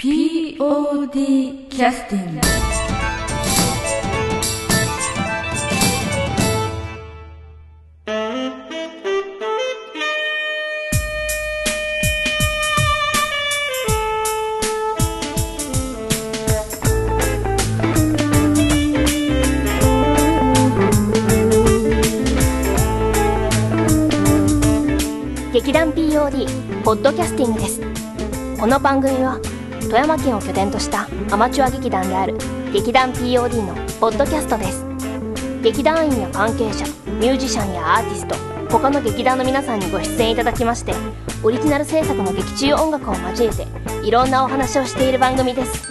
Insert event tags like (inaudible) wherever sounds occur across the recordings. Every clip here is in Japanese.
POD キャスティング劇団 POD ポッドキャスティングです。この番組は富山県を拠点としたアマチュア劇団である劇団 POD のポッドキャストです。劇団員や関係者ミュージシャンやアーティスト他の劇団の皆さんにご出演いただきましてオリジナル制作の劇中音楽を交えていろんなお話をしている番組です。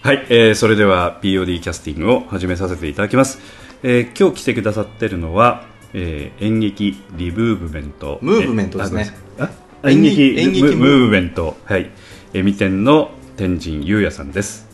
はい、えーそれでは POD キャスティングを始めさせていただきます、えー今日来てくださってるのは、えー演劇リブーブメントムーブメントですね演劇演劇ムーブメント。はい。えみ店の天神優也さんです、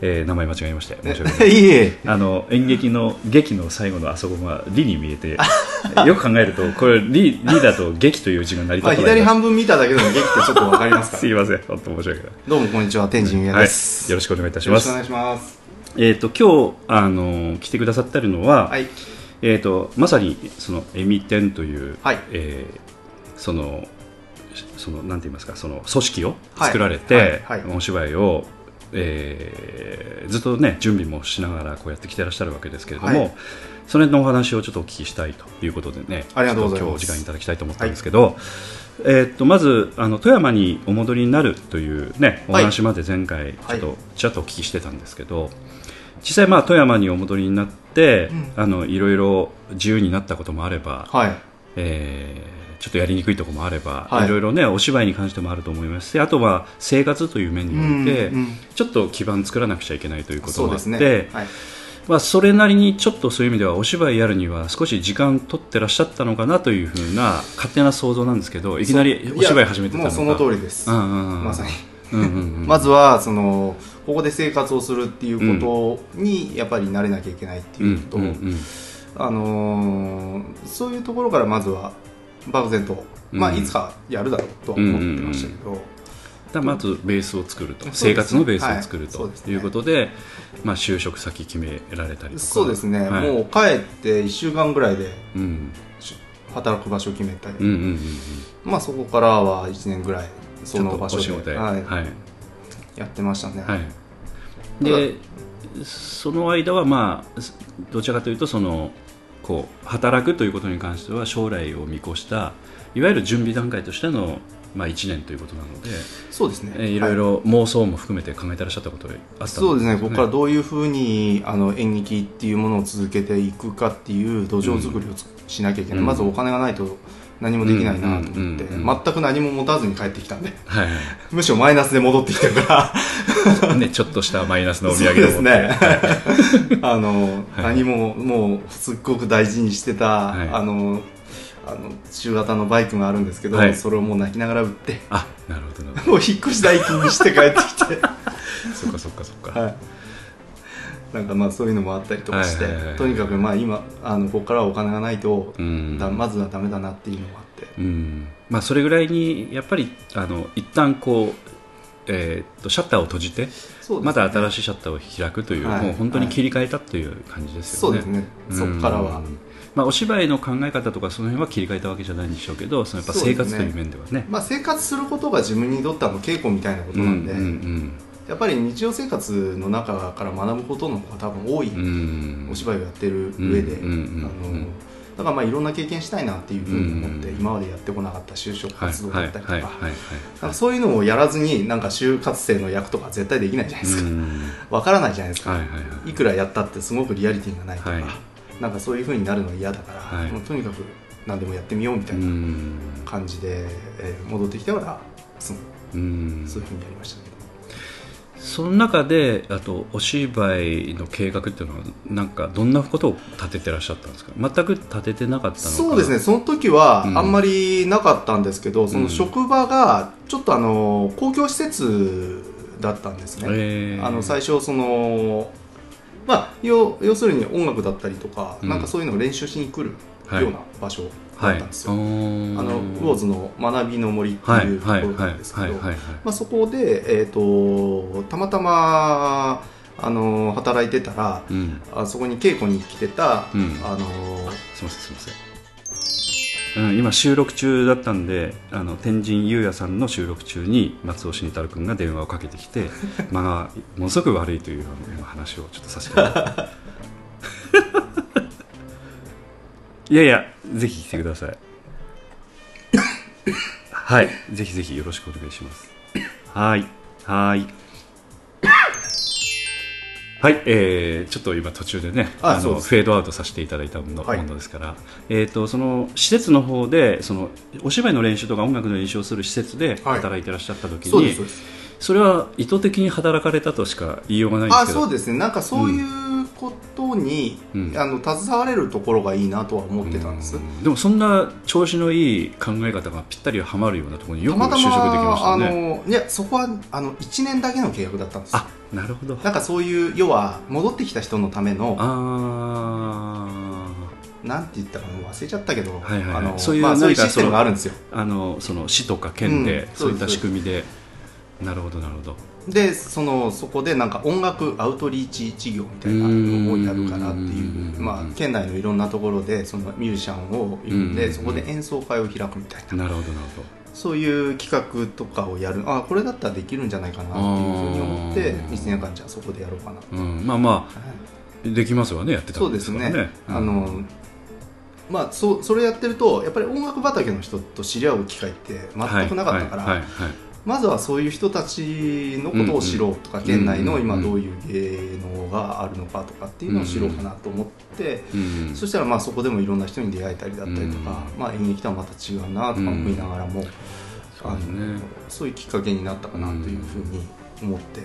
えー名前間違えまして申し訳ない。(laughs) いえあの演劇の劇の最後のあそこが「リ」に見えて (laughs) よく考えるとこれリ「リ」だと劇という字が成りまあ、立たない左半分見ただけでも劇ってちょっとわかりますかすいません。本当申し訳ない。どうもこんにちは。天神優也です、はい、よろしくお願いいたします。よろしくお願いします。えー、と今日あの来てくださってるのは、はい。えー、とまさにそのエミテンという、はい。えーそのそのなんて言いますかその組織を作られて、はい。はい。はいお芝居を、えーずっとね準備もしながらこうやってきてらっしゃるわけですけれども、はい。それのお話をちょっとお聞きしたいということでねありがとうございます。今日お時間いただきたいと思ったんですけど、えー、とまずあの富山にお戻りになるという、ね、おはい。話まで前回ちょっはとちらっとお聞きしてたんですけど、実際まあ富山にお戻りになって、うん。あのいろいろ自由になったこともあれば、はい。えーちょっとやりにくいところもあれば、はい。い、ろいろねお芝居に関してもあると思いますしあとは生活という面において、うんうん。ちょっと基盤作らなくちゃいけないということもあって、ね。はい。まあ、それなりにちょっとそういう意味ではお芝居やるには少し時間取ってらっしゃったのかなというふうな勝手な想像なんですけどいきなりお芝居始めてたのか。いやもうその通りです、うんうんうんまさに。うんうんうんまずはそのここで生活をするっていうことにやっぱり慣れなきゃいけないっていうこと、うんうんうん。あのーそういうところからまずは漠然と、まあ、うんいつかやるだろうとは思ってましたけど、だからまずベースを作ると、ね。生活のベースを作るとはいそうですね。いうことで、まあ、就職先決められたりとか。そうですね、はい。もう帰って1週間ぐらいで働く場所を決めたり、うんうんうんうん。まあ、そこからは1年ぐらいその場所で。はい。はい。やってましたね、はい、でその間はまあどちらかというとそのこう働くということに関しては将来を見越したいわゆる準備段階としての、まあ、1年ということなので、そうですね、えーいろいはろ妄想も含めて考えてらっしゃったことがあったんそうですね、ここからどどういうふうにあの演劇っていうものを続けていくかっていう土壌作りをつしなきゃいけない、うん。まずお金がないと何もできないなと思って、全く何も持たずに帰ってきたんで、はいは (laughs) むしろマイナスで戻ってきてるから、い (laughs) ね、ちょっとしたマイナスのお土産ですね、(laughs) あの、はい何ももうすっごく大事にしてた、はい。あの、あの中型のバイクがあるんですけど、はい。それをもう泣きながら売って、あなるほど。もう引っ越し代金にして帰ってきて。そっかそっかそっか、はい、なんかまあそういうのもあったりとかして、はいはいはいはい。とにかくまあ今あのここからはお金がないと、うん。だまずはダメだなっていうのもあって、うん。まあ、それぐらいにやっぱりあの一旦こう、えーっとシャッターを閉じて、ね。また新しいシャッターを開くという、はい。もう本当に切り替えたという感じですよね。そうですね、そこからは。うんまあ、お芝居の考え方とかその辺は切り替えたわけじゃないんでしょうけどそのやっぱ生活という面ではね。まあ、生活することが自分にとっては稽古みたいなことなんで、うんうんやっぱり日常生活の中から学ぶことの方が多分多い、お芝居をやってる上で、あのだからまあいろんな経験したいなっていうふうに思って、うん。今までやってこなかった就職はい活動だったりとか、そういうのをやらずになんか就活生の役とか絶対できないじゃないですか、うん。わからないじゃないですか、はいくらやったってすごくリアリティがないとか、はい。なんかそういう風になるのは嫌だから、はい。もうとにかく何でもやってみようみたういなん。感じで、えー戻ってきてからそそういう風にやりましたねその中であとお芝居の計画っていうのはなんかどんなことを立ててらっしゃったんですか？全く立ててなかったのか？そうですね。その時はうん。あんまりなかったんですけど、その職場がちょっとあの公共施設だったんですね、えー。あの最初そのまあ要要するに音楽だったりとか、うん。なんかそういうのを練習しに来るはいような場所だったんですよ、ああのウォーズの学びの森ってはいいうところはい。はい。なんですけどそこで、えー、とたまたまあの働いてたらうん。あそこに稽古に来てた、うん。あのすいませんすいません。うん、今収録中だったんであの天神優也さんの収録中に松尾慎太郎君が電話をかけてきて (laughs) 間がものすごく悪いというあの今話をちょっとさせて。(laughs) いやいやぜひ来てください。はい。ぜひぜひよろしくお願いします。はい。はい。はい、えー、ちょっと今途中でねあのフェードアウトさせていただいたもの,、ですから、えー、とその施設の方でそのお芝居の練習とか音楽の練習をする施設ではい。働いてらっしゃった時に、そうですそそれは意図的に働かれたとしか言いようがないんですあけど。そうですね。なんかそういうことに、うん。あの携われるところがいいなとは思ってたんです、うん。でもそんな調子のいい考え方がぴったりはまるようなところによく就たまた職できましたまあねのいやそこはあの1年だけの契約だったんですよ。あなるほど。なんかそういう要は戻ってきた人のためのあなんて言ったかもう忘れちゃったけど、はいはいはい。あのそういうまあ、そういうシステムがあるんですよ。ーあのその市とか県でうんそういった仕組みで、なるほどなるほど。でそのそこでなんか音楽アウトリーチ事業みたいなのをやるからっていううんまあ、県内のいろんなところでそのミュージシャンを呼んうんでそこで演奏会を開くみたいな。なるほどなるほそういう企画とかをやる。あこれだったらできるんじゃないかなっていうふうに思ってあー。1年間じゃあそこでやろうかなど、うん、まあまあできますわねやってたんそうですね。からあのまあそそれやってるとやっぱり音楽畑の人と知り合う機会って全くなかったから、はいはいはいはいまずはそういう人たちのことを知ろうとか、うん県内のうん。今どういう芸能があるのかとかっていうのを知ろうかなと思って、うんそしたらまあそこでもいろんな人に出会えたりだったりとか、うんまあ、演劇とはまた違うなとか思いながらも、うですね。そういうきっかけになったかなというふうに思って、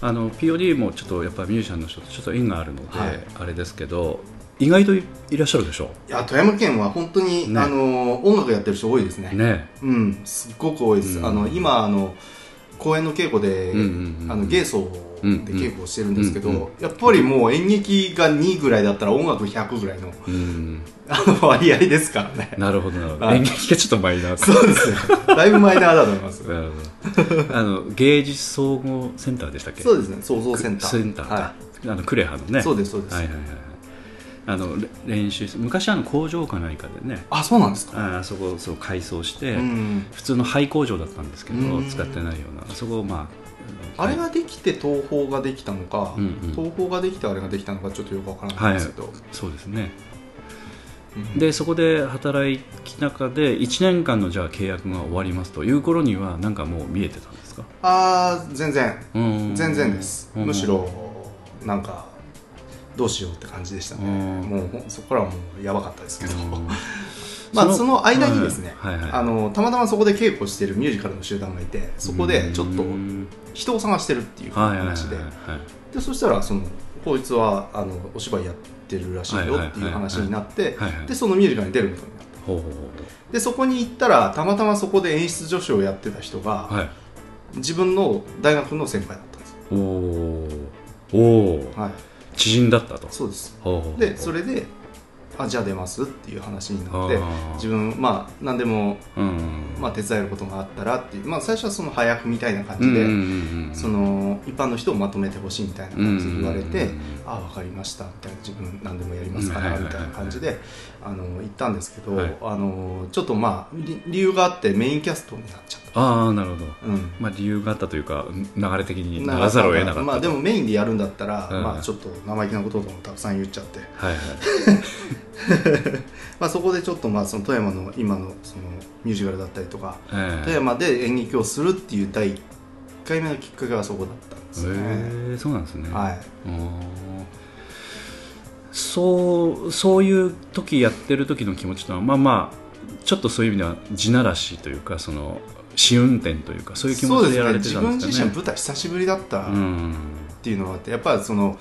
あの POD もちょっとやっぱミュージシャンの人とちょっと縁があるので、はい。あれですけど意外といいらっしゃるでしょいや富山県は本当に、ね。あの音楽やってる人多いですね。ね。うんすっごく多いです、うん。あの今あの公演の稽古で、うんうんうんあの芸奏で稽古をしてるんですけど、うんうんやっぱりもう演劇が2ぐらいだったら音楽100ぐらいのうんあの割合ですからね。なるほどなるほど。はい。演劇がちょっとマイナー。かそうですねだいぶマイナーだと思いますなるほどあの芸術総合センターでしたっけ？そうですね。創造センター。センターか、はあのクレハのね。い、そうですそうです、はいはいはいはいあのれ練習昔あの工場か何かでね。あそうなんですか。ああそこそう改装して、うん普通の廃工場だったんですけど、うん使ってないような。そこをまああれができて東宝ができたのか、うんうん。東宝ができてあれができたのかちょっとよくわからないんですけど、そうですね。うんでそこで働き中で1年間のじゃあ契約が終わりますという頃にはなんかもう見えてたんですか？ああ全然。うん全然です。うん。むしろなんかどうしようって感じでしたね。うん。もうそこからはもうやばかったですけど。うん。(laughs) まあその間にですねはいはいはい。あのたまたまそこで稽古してるミュージカルの集団がいてそこでちょっとうん人を探してるっていう話で。でそしたらそのこいつはあのお芝居やってるらしいよっていう話になってでそのミュージカルに出ることになった。ほうほうでそこに行ったらたまたまそこで演出助手をやってた人が、ほうはい。自分の大学の先輩だったんですよ、おー。おー。はい、知人だったと。そうです。でそれであじゃあ出ますっていう話になって自分まあ何でも、うんまあ、手伝えることがあったらっていう、まあ、最初はその早くみたいな感じで、うんうんうんうんその一般の人をまとめてほしいみたいな感じで言われて、うんうんうんああ分かりましたみたいな自分何でもやりますからみたいな感じであの言ったんですけど、はい。あのちょっとまあ理理由があってメインキャストになっちゃった。ああなるほど。うん。まあ理由があったというか流れ的にならざるを得なかったと。まあでもメインでやるんだったら、うん。まあちょっと生意気なこととかもたくさん言っちゃって、はいはい。(laughs) まあそこでちょっとまあその富山の今のそのミュージカルだったりとか、ええ。富山で演劇をするっていう第1回目のきっかけはそこだったんですね。へえそうなんですねはい。そうそういう時やってる時の気持ちとはまあまあちょっとそういう意味では地ならしというかその試運転というかそういう気持ちでやられてたんですかね。ね自分自身舞台久しぶりだったっうんていうのがあってやっぱりその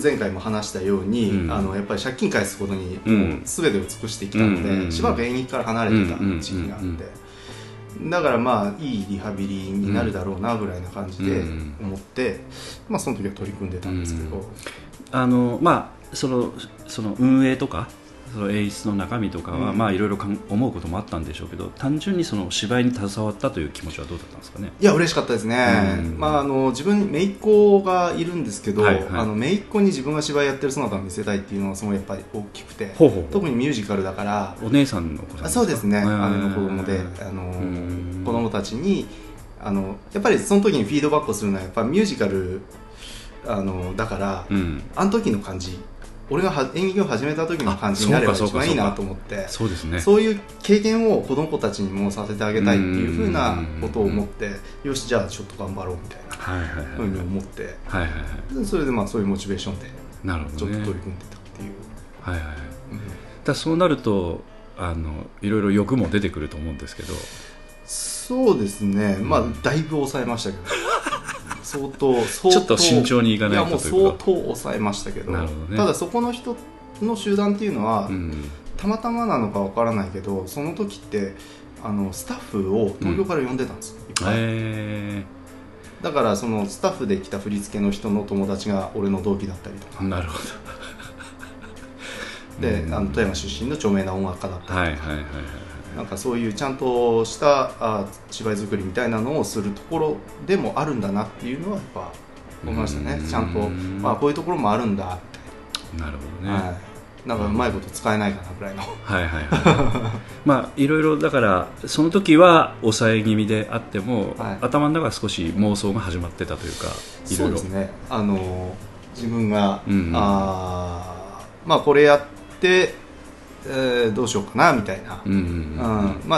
前回も話したように、うん。あのやっぱり借金返すことにうん。全てを尽くしてきたので、うんうんしばらく演劇から離れてた時期があって、うんだからまあいいリハビリになるだろうなぐらいな感じでうん思って、まあその時は取り組んでたんですけど、あのまあそのその運営とかその演出の中身とかは、うん。まあいろいろ思うこともあったんでしょうけど単純にその芝居に携わったという気持ちはどうだったんですかね？いや嬉しかったですね、うん。まあ、あの自分姪っ子がいるんですけど、はいはい。あの姪っ子に自分が芝居やってる姿を見せたいっていうのがすごいやっぱり大きくてほうほうほう。特にミュージカルだから。お姉さんの子さんあそうですね。へ姉ーの子供であのうん子供たちにあのやっぱりその時にフィードバックをするのはやっぱミュージカルあのだから、うん。あの時の感じ俺がは演劇を始めた時の感じになれば一番いいなと思って。そうですね。そういう経験を子供たちにもさせてあげたいっていうふうなことを思ってよしじゃあちょっと頑張ろうみたいなふうに思って。はいはいはい。でそれでまあそういうモチベーションでなるほどね。ちょっと取り組んでたっていう、はいはいはい。うん。だそうなるとあのいろいろ欲も出てくると思うんですけど。そうですね。まあだいぶ抑えましたけど相当相当ちょっと慎重にいかないと相当抑えましたけど。ね。ただそこの人の集団っていうのは、うん。たまたまなのかわからないけどその時ってあのスタッフを東京から呼んでたんですよ、いっぱい。えだからそのスタッフで来た振り付けの人の友達が俺の同期だったりとー、か。なるほで、うん。あの富山出身の著名な音楽家だったどりとか、はいはいはいはいなんかそういうちゃんとしたあ芝居作りみたいなのをするところでもあるんだなっていうのはやっぱ思いましたね。うん。ちゃんとあこういうところもあるんだ。みなるほどね、はい、なんかうまいこと使えないかなぐらいの。はいはいはい。(laughs) まあいろいろだからその時は抑え気味であっても、はい。頭の中は少し妄想が始まってたというかいろいうろ。そですね。あの自分が、うんうん。あーまあこれやって、えーどうしようかなみたいな、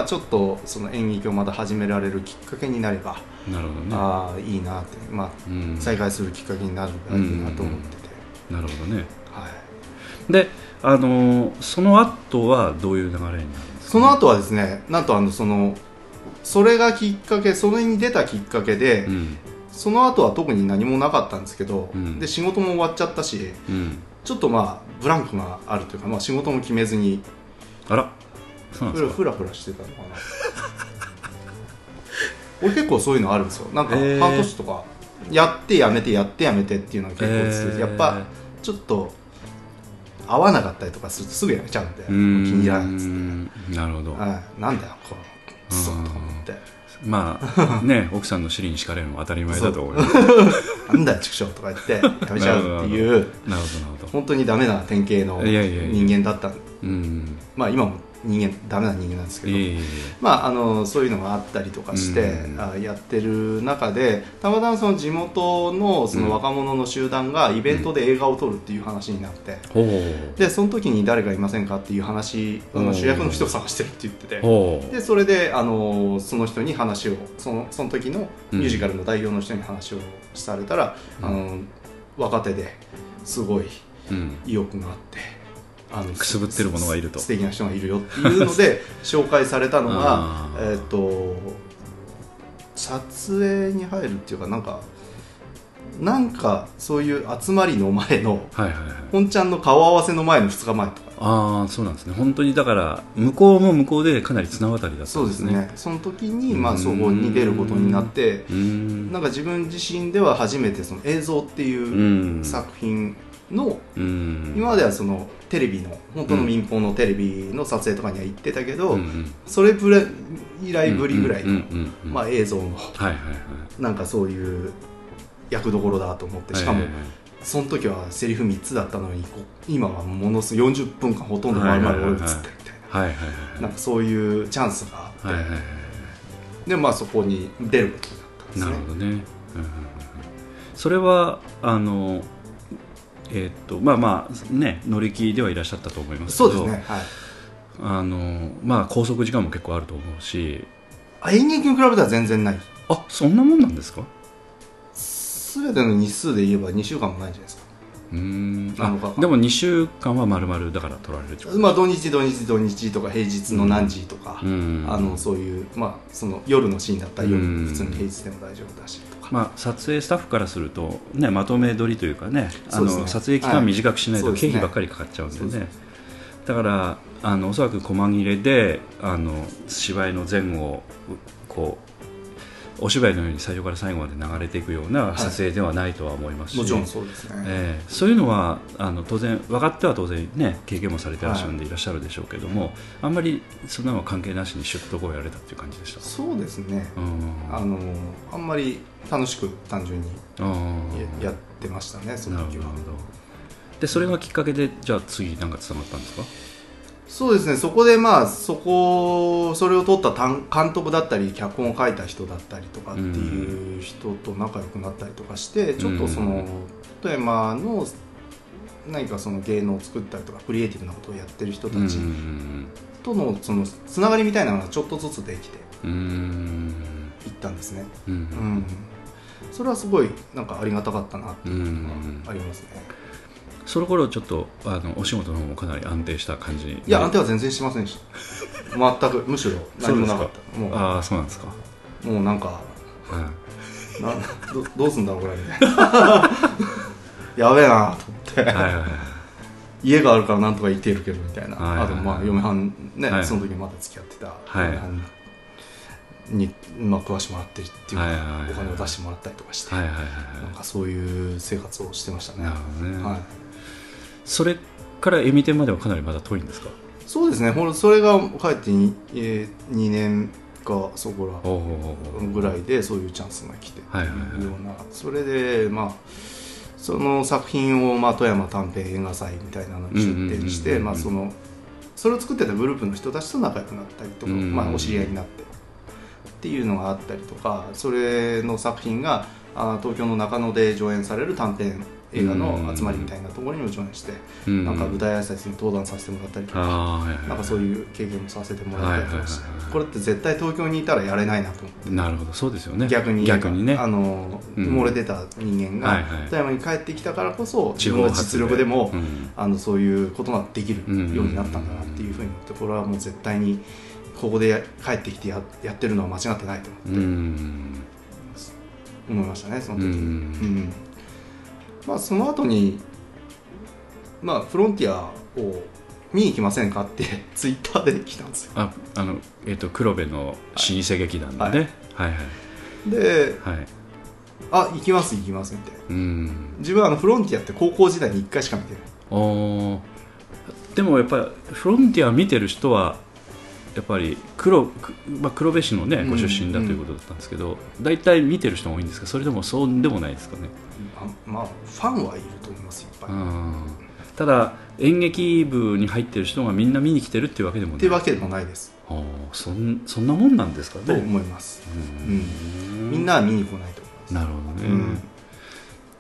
ちょっとその演劇をまた始められるきっかけになれば、うんなるほどね。ああいいなって、まあうん。再開するきっかけになるんだいいなと思ってて、なるほどね。はい、であのーその後はどういう流れになるんですか、その後はですねなんとあのそのそれがきっかけそれに出たきっかけで、うん。その後は特に何もなかったんですけど、うん。で仕事も終わっちゃったしうん。ちょっとまあブランクがあるというか、まあ、仕事も決めずに。あらそうなんふですか？らふらふらしてたのかな。(laughs) 俺結構そういうのあるんですよ。なんか半年とかやってやめてやってやめてっていうのが結構続いて、へー。やっぱちょっと合わなかったりとかするとすぐやめちゃうんで気に入らないっつって、なるほど、はい、なんだよこのクソと思ってまあね (laughs) 奥さんの尻に敷かれるのは当たり前だと思います。(laughs) なんだよ畜生とか言ってやめちゃうっていう。なるほどなるほど。本当にダメな典型のいやいやいや。人間だった。うん。まあ今も人間ダメな人間なんですけど、まあ、あのそういうのがあったりとかして、うん。あやってる中でたまたまその地元のその若者の集団がイベントで映画を撮るっていう話になって、でその時に誰かいませんかっていう話の主役の人を探してるって言ってて。でそれであのその人に話をそのその時のミュージカルの代表の人に話をされたら、うん。あの若手ですごいうん。意欲があってあのくすぶってる者がいると。素敵な人がいるよっていうので (laughs) 紹介されたのがえっと撮影に入るっていうかなんかなんかそういう集まりの前のはいはいはい。本ちゃんの顔合わせの前の2日前とか。ああそうなんですね。本当にだから向こうも向こうでかなり綱渡りだったそうでんですすね。ねその時にまうん。あそこに出ることになってなんか自分自身では初めてその映像ってういうん。作品のうん。今まではそのテレビの本当の民放のテレビの撮影とかには行ってたけど、うんうん。それ以来ぶりぐらいの、まあ、映像のはいはいはい。なんかそういう役どころだと思ってしかも、その時はセリフ3つだったのに今はものすごい40分間ほとんど丸々俺映ってるみたいな,、んかそういうチャンスがあって、はいはいはいでまあそこに出ることになったんですね。なるほどね、うん。それはあのえーっとまあまあね乗り気ではいらっしゃったと思いますけどそうですね、はい、あのまあ拘束時間も結構あると思うし。あ演劇に比べたら全然ない。あそんなもんなんですか？全ての日数で言えば2週間もないんじゃないですか。うーん。あでも2週間は丸々だから取られるってことまあ土日土日土日とか平日の何時とか、うん。あのそういうまあその夜のシーンだったら夜、うん。普通に平日でも大丈夫だし。とか、まあ、撮影スタッフからすると、ね、まとめ撮りというかねあの撮影期間短くしないとはい経費ばっかりかかっちゃうんでそうです。ねだからあのおそらく細切れであの芝居の前後をこうお芝居のように最初から最後まで流れていくような撮影ではないとは思いますし、もちろんそうですね、えーそういうのはあの当然分かっては当然ね経験もされてらっしゃるんでい。らっしゃるでしょうけども、あんまりそんなのは関係なしにシュッとこうやれたっていう感じでしたそうですね、うん。あのあんまり楽しく単純にややってましたねその時は。でそれがきっかけでじゃあ次なんかつながったんですか？そうですねそこでまあそこそれを撮った監監督だったり脚本を書いた人だったりとかっていう人と仲良くなったりとかして、ちょっとその富山の何かその芸能を作ったりとかクリエイティブなことをやってる人たちうんとのそのつながりみたいなのがちょっとずつできてうんうん。いったんですね、うん。うん、それはすごいなんかありがたかったなっていうのがありますね、その頃ちょっとあのお仕事の方もかなり安定した感じいや安定は全然しませんでした。全くむしろ。何もなかった。もう。ああそうなんですか、もうなんかはい。などどうすんだろうこれみたいなやべえなと思って、はいはいはい。家があるからなんとか生きてるけどみたいな、はいはいはい。あとまあ嫁はんね、はい。その時まだ付き合ってた。はい。嫁はんに、まあ、食わしてもらってっていうか、はいはいはいお金を出してもらったりとかして、はいはいはいなんかそういう生活をしてましたね。ね。はい、それからエミ店まではかなりまだ遠いんですか？そうですね。ほんそれが帰って 2,、えー、2年かそこらぐらいでそういうチャンスが来てってはいはいはい。いうような。それでまあその作品を、まあ、富山短編映画祭みたいなのに出展してそのそれを作ってたグループの人たちと仲良くなったりとか、まあ、お知り合いになってっていうのがあったりとかそれの作品があ東京の中野で上演される短編映画の集まりみたいなところにも上演して、うん。なんか舞台挨拶に登壇させてもらったりとか。はいはいなんかそういう経験もさせてもらったりとかしてはいはいこれって絶対東京にいたらやれないなと思って。なるほど。そうですよね。逆に逆にね。あの、うん。埋もれてた人間が富山に帰ってきたからこそ地自分の実力でも、うん。あのそういうことができるうんようになったんだなっていうふうに思ってこれはもう絶対にここでや帰ってきてややってるのは間違ってないとうん。思いましたねその時。に、うん。うん。まあ、その後にまあフロンティアを見に行きませんかって (laughs) ツイッターで来たんですよ。ああのえっ、と黒部の老舗劇団のね。はい。はいではい。あ行きます行きますみたいな。うん。自分はあのフロンティアって高校時代に1回しか見てない。でもやっぱりフロンティア見てる人はやっぱり黒,く、まあ、黒部市のねうん。ご出身だということだったんですけど、大体見てる人も多いんですか？それでもそうでもないですかね？あまあファンはいると思いますいっぱい、っうん。ただ演劇部に入ってる人がみんな見に来てるっていうわけでもない。ていうわけでもないです。あーそんそんなもんなんですかね？と思います、うん。みんなは見に来ないと思います。なるほどね、うん。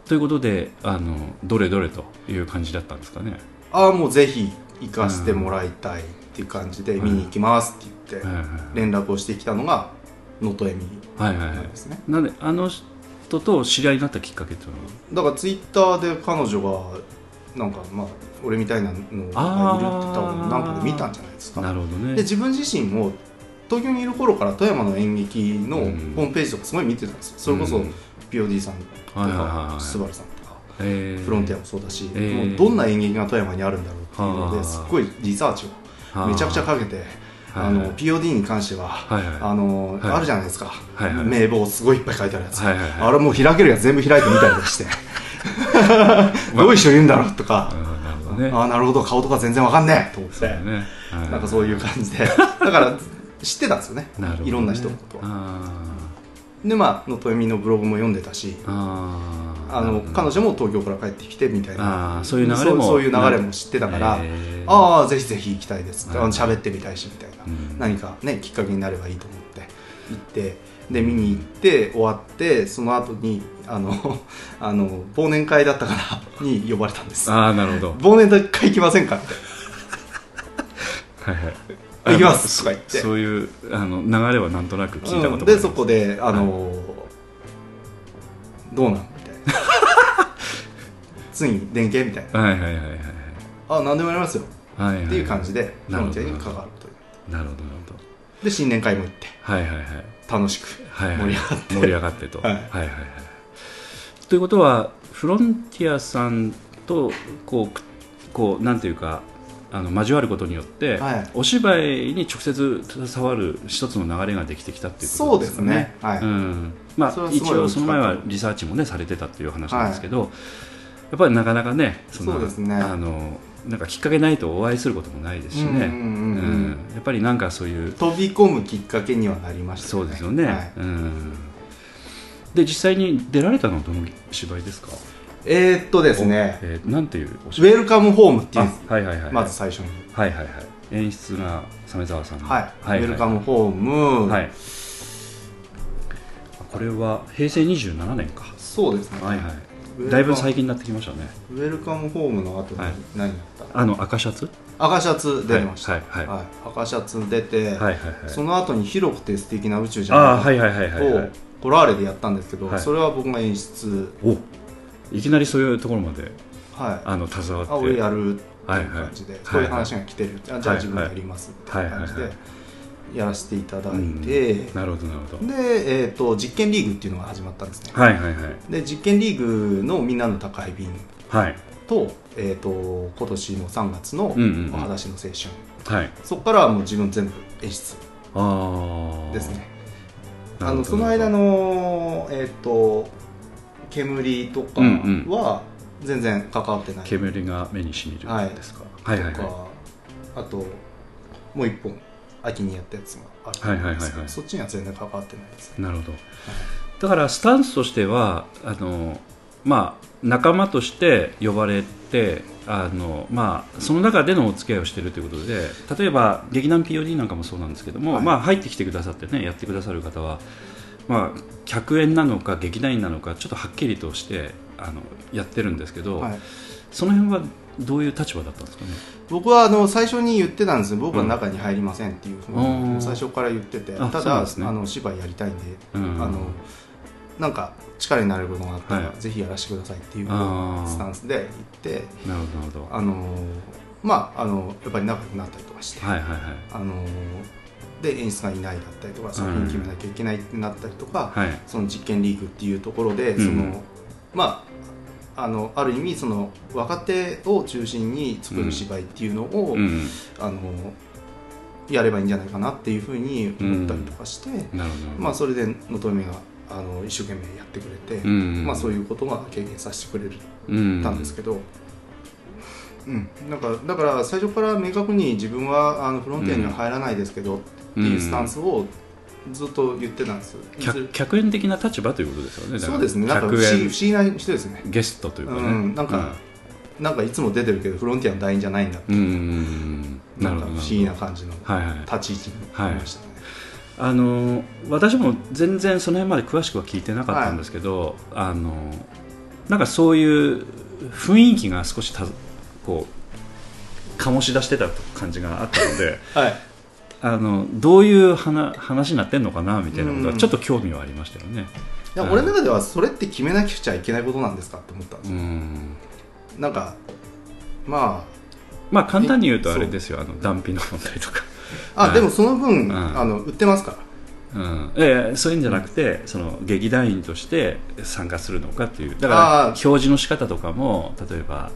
ということであのどれどれという感じだったんですかね、ああもうぜひ行かせてもらいたいっていう感じでうん見に行きますって言って連絡をしてきたのが能登恵美はいはいはい。なんですね。なんであの人と知り合いになったきっかけっていうのは？だからツイッターで彼女がなんかまあ俺みたいなのがいるって多分なんかで見たんじゃないですか。なるほどね。で自分自身も東京にいる頃から富山の演劇のホうん。ームページとかすごい見てたんですよ。それこそうん。POD さんとかスバルさんとかえー。フロンティアもそうだし、えー。もうどんな演劇が富山にあるんだろうっていうのはあ。ですっごいリサーチをめちゃくちゃかけてあのはいはい POD に関しては、はいはい。あのはい。あるじゃないですか、はいはい。名簿すごいいっぱい書いてあるやつ、はいはいはい。あれもう開けるやつ全部開いてみたりとかして。(laughs) どういう人いるんだろうとか、(laughs) うんなるほどね。ああなるほど。顔とか全然わかんねえ。と思って。ね。はい。なんかそういう感じで。(laughs) だから知ってたんですよね。ね。いろんな人のことは。あでまあ能登恵美のブログも読んでたし。ーあの彼女も東京から帰ってきてみたいな。そういう流れもそういう流れも知ってたから、ああぜひぜひ行きたいですって、喋ってみたいしみたいな、うん。何かねきっかけになればいいと思って行ってで見に行って終わってその後にあの (laughs) あの忘年会だったから (laughs) に呼ばれたんです。ああなるほど。忘年会行きませんかって。はいはい。行きますとか言って。そういうあの流れはなんとなく聞いたことうん。でそこであの、どうなん (laughs) みたいに電源みたいな。はいはいはいはいあ何でもやりますよ。はいはいっていう感じでフロンティアに関わるという。なるほどなるほど。で新年会も行って。はいはいはい。楽しくはいはい。盛り上がって、盛り上がってと、はいはいはいはい。ということはフロンティアさんとこうくこうなんていうかあの交わることによって、はい。お芝居に直接携わる一つの流れができてきたっていうことですかね。そうですね。はい。うん。まあ、一応その前はリサーチもねされてたっていう話なんですけど、やっぱりなかなかねそのそうですね。あのなんかきっかけないとお会いすることもないですしね、やっぱりなんかそういう飛び込むきっかけにはなりましたそうですよね、はい。うん。で実際に出られたのはどの芝居ですか？えーっとですね。えーなんていうおウェルカムホームっていうあはいはいはいまず最初に。はいはいはい。演出が鮫沢さんの。はい、はいウェルカムホーム、はい。あこれは平成27年か。そうですね、はいはい。だいぶ最近になってきましたね。ウェルカムホームの後にはい。何やった、あの赤シャツ？赤シャツ出てました、はいはいはい。赤シャツ出て、はいはいはい。その後に広くて素敵な宇宙じあゃないあはいはいはいはいはい。をコラーレでやったんですけど、はい。それは僕が演出おいきなりそういうところまではい。あの携わって。あ俺やるっていう感じで、はいはいそういう話が来てる、あじゃあはい自分やりますっていう感じではいはいやらせていただいうん。て、なるほどなるほど。で、えー、と実験リーグっていうのが始まったんですね、はいはいはい。で実験リーグのみんなの宅配便はい。と,、えー、と今年の3月のお裸足の青春、はい。そこからはもう自分全部演出ですね。あのその間のえっ、と煙とかうんは全然関わってない、煙が目にしみるはい。ですか、はい、はいはい。とかあともう一本秋にやったやつもある。と思うんですけどはいはいはいはい。そっちには全然関わってないです。ねなるほど。だからスタンスとしてはあのまあ仲間として呼ばれてあの、まあ、その中でのお付き合いをしているということで例えば劇団 POD なんかもそうなんですけども、はい。まあ、入ってきてくださってねやってくださる方は、まあ、客演なのか劇団員なのかちょっとはっきりとしてあのやってるんですけど、はい。その辺はどういう立場だったんですかね？僕はあの最初に言ってたんです僕は中に入りませんっていうふうに、うん最初から言ってて。あただ、ね。あの芝居やりたいんで、うん。あのなんか力になれることがあったら、はい。ぜひやらせてくださいっていうスタンスで言ってなるほどなるほど。あのまああのやっぱり仲良くなったりとかして、はいはいはい。あので演出がいないだったりとか作品決めなきゃいけないってなったりとか、はい。その実験リーグっていうところで、うん。そのまああのある意味その若手を中心に作る芝居っていうのを、うん。あのやればいいんじゃないかなっていうふうに思ったりとかして、なるほどなるほど。まあ、それで能登目があの一生懸命やってくれて、うん。まあ、そういうことが経験させてくれうんたんですけど、うん。なんかだから最初から明確に自分はあのフロンティアには入らないですけどっていうスタンスをずっと言ってたんです、客客演的な立場ということですよねそうですね。なんか不客思議な人ですね。ゲストというかね、うん。なんかなんかいつも出てるけどフロンティアの団員じゃないんだって。うんうんうんうん。なんか不思議な感じのはいはい。立ち位置にいましたね、あの私も全然その辺まで詳しくは聞いてなかったんですけど、あのなんかそういう雰囲気が少したこう醸し出してた感じがあったので (laughs) はいあのどういう話話になってんのかなみたいなことはうん。ちょっと興味はありましたよね。いや俺の中ではそれって決めなくちゃいけないことなんですかって思ったんですよ、うん。なんかままあ簡単に言うとあれですよあの断費の問題とか。あ (laughs) あ、うん。でもその分、ん。あの売ってますから。うん、ええそういうんじゃなくて、その劇団員として参加するのかっていう。だから表示の仕方とかも例えば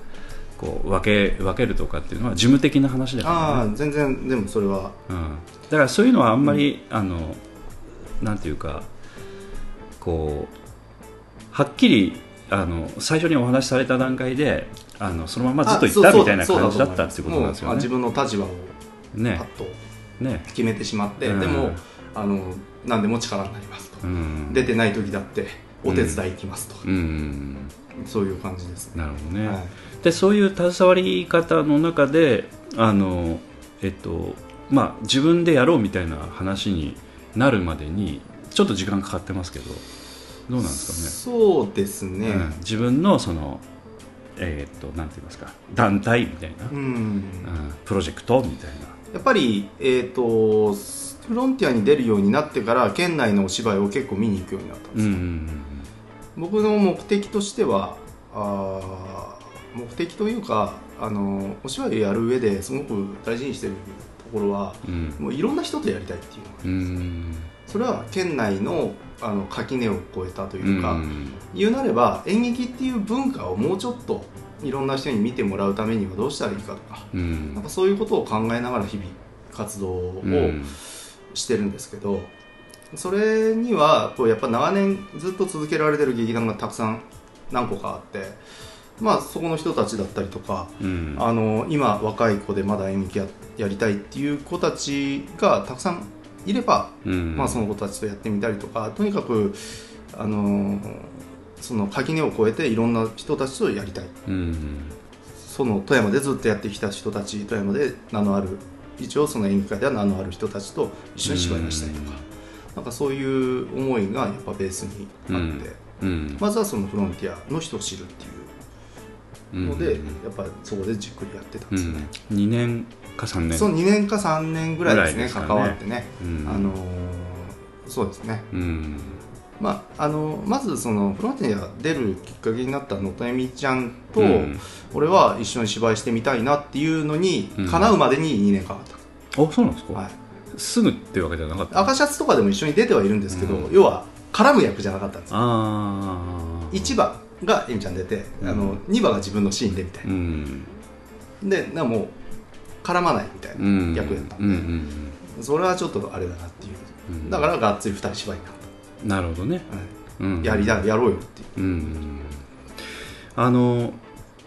こう分け分けるとかっていうのは事務的な話だあからね、あ全然でもそれは。うん、だからそういうのはあんまり、あのなんていうかこうはっきりあの最初にお話しされた段階であのそのままずっといったみたいな感じだったっていうことなんですよね。自分の立場をパねッとね、決めてしまって、うん。でもあの何でも力になりますと、うん、出てない時だってお手伝い行きますと、うん。そういう感じですね。なるほどね。はいでそういう携わり方の中であの、えっとまあ、自分でやろうみたいな話になるまでにちょっと時間かかってますけどどうなんですそうですかね、ねうん。自分のその、えっとなんて言いますか？団体みたいな、うん、うん。プロジェクトみたいな？やっぱり、えー、とフロンティアに出るようになってから県内のお芝居を結構見に行くようになったんですよ、うんうん。僕の目的としてはあー目的というかあのお芝居をやる上ですごく大事にしてるところはうん。もういろんな人とやりたいっていうのがうんうん。それは県内のあの垣根を越えたというか、うん。言うなれば演劇っていう文化をもうちょっといろんな人に見てもらうためにはどうしたらいいかとかうん。なんかそういうことを考えながら日々活動をうん。してるんですけど、それにはこうやっぱ長年ずっと続けられてる劇団がたくさん何個かあって、まあ、そこの人たちだったりとか、うん。あの今若い子でまだ演劇ややりたいっていう子たちがたくさんいれば、うん。まあ、その子たちとやってみたりとかとにかくあのその垣根を越えていろんな人たちとやりたい。うん。その富山でずっとやってきた人たち富山で名のある一応その演劇界では名のある人たちと一緒に芝居をしたりとか、なんかそういう思いがやっぱベースにあって、うん。まずはそのフロンティアの人を知るっていうので、やっぱりそこでじっくりやってたんうですよね。ん、2年か3年。その2年か3年ぐらいですねね。関わってね、うん。あのーそうですね、うん。まあ、あのまずそのフロンティア出るきっかけになったのとえみちゃんと、うん。俺は一緒に芝居してみたいなっていうのにうん。叶うまでに2年かかった、あそうなんですか、はい、すぐってわけじゃなかった？赤シャツとかでも一緒に出てはいるんですけど、うん。要は絡む役じゃなかったんですよ。ああ1話がえみちゃん出て、うん。あの2話が自分のシーンでみたいな、うん。でなもう絡まないみたいうん。な役やったんで、それはちょっとあれだなっていう、うん。だからがっつり2人芝居にな。っうんなるほどね、た、はい。うん、やりだやろうよっていう。うんあの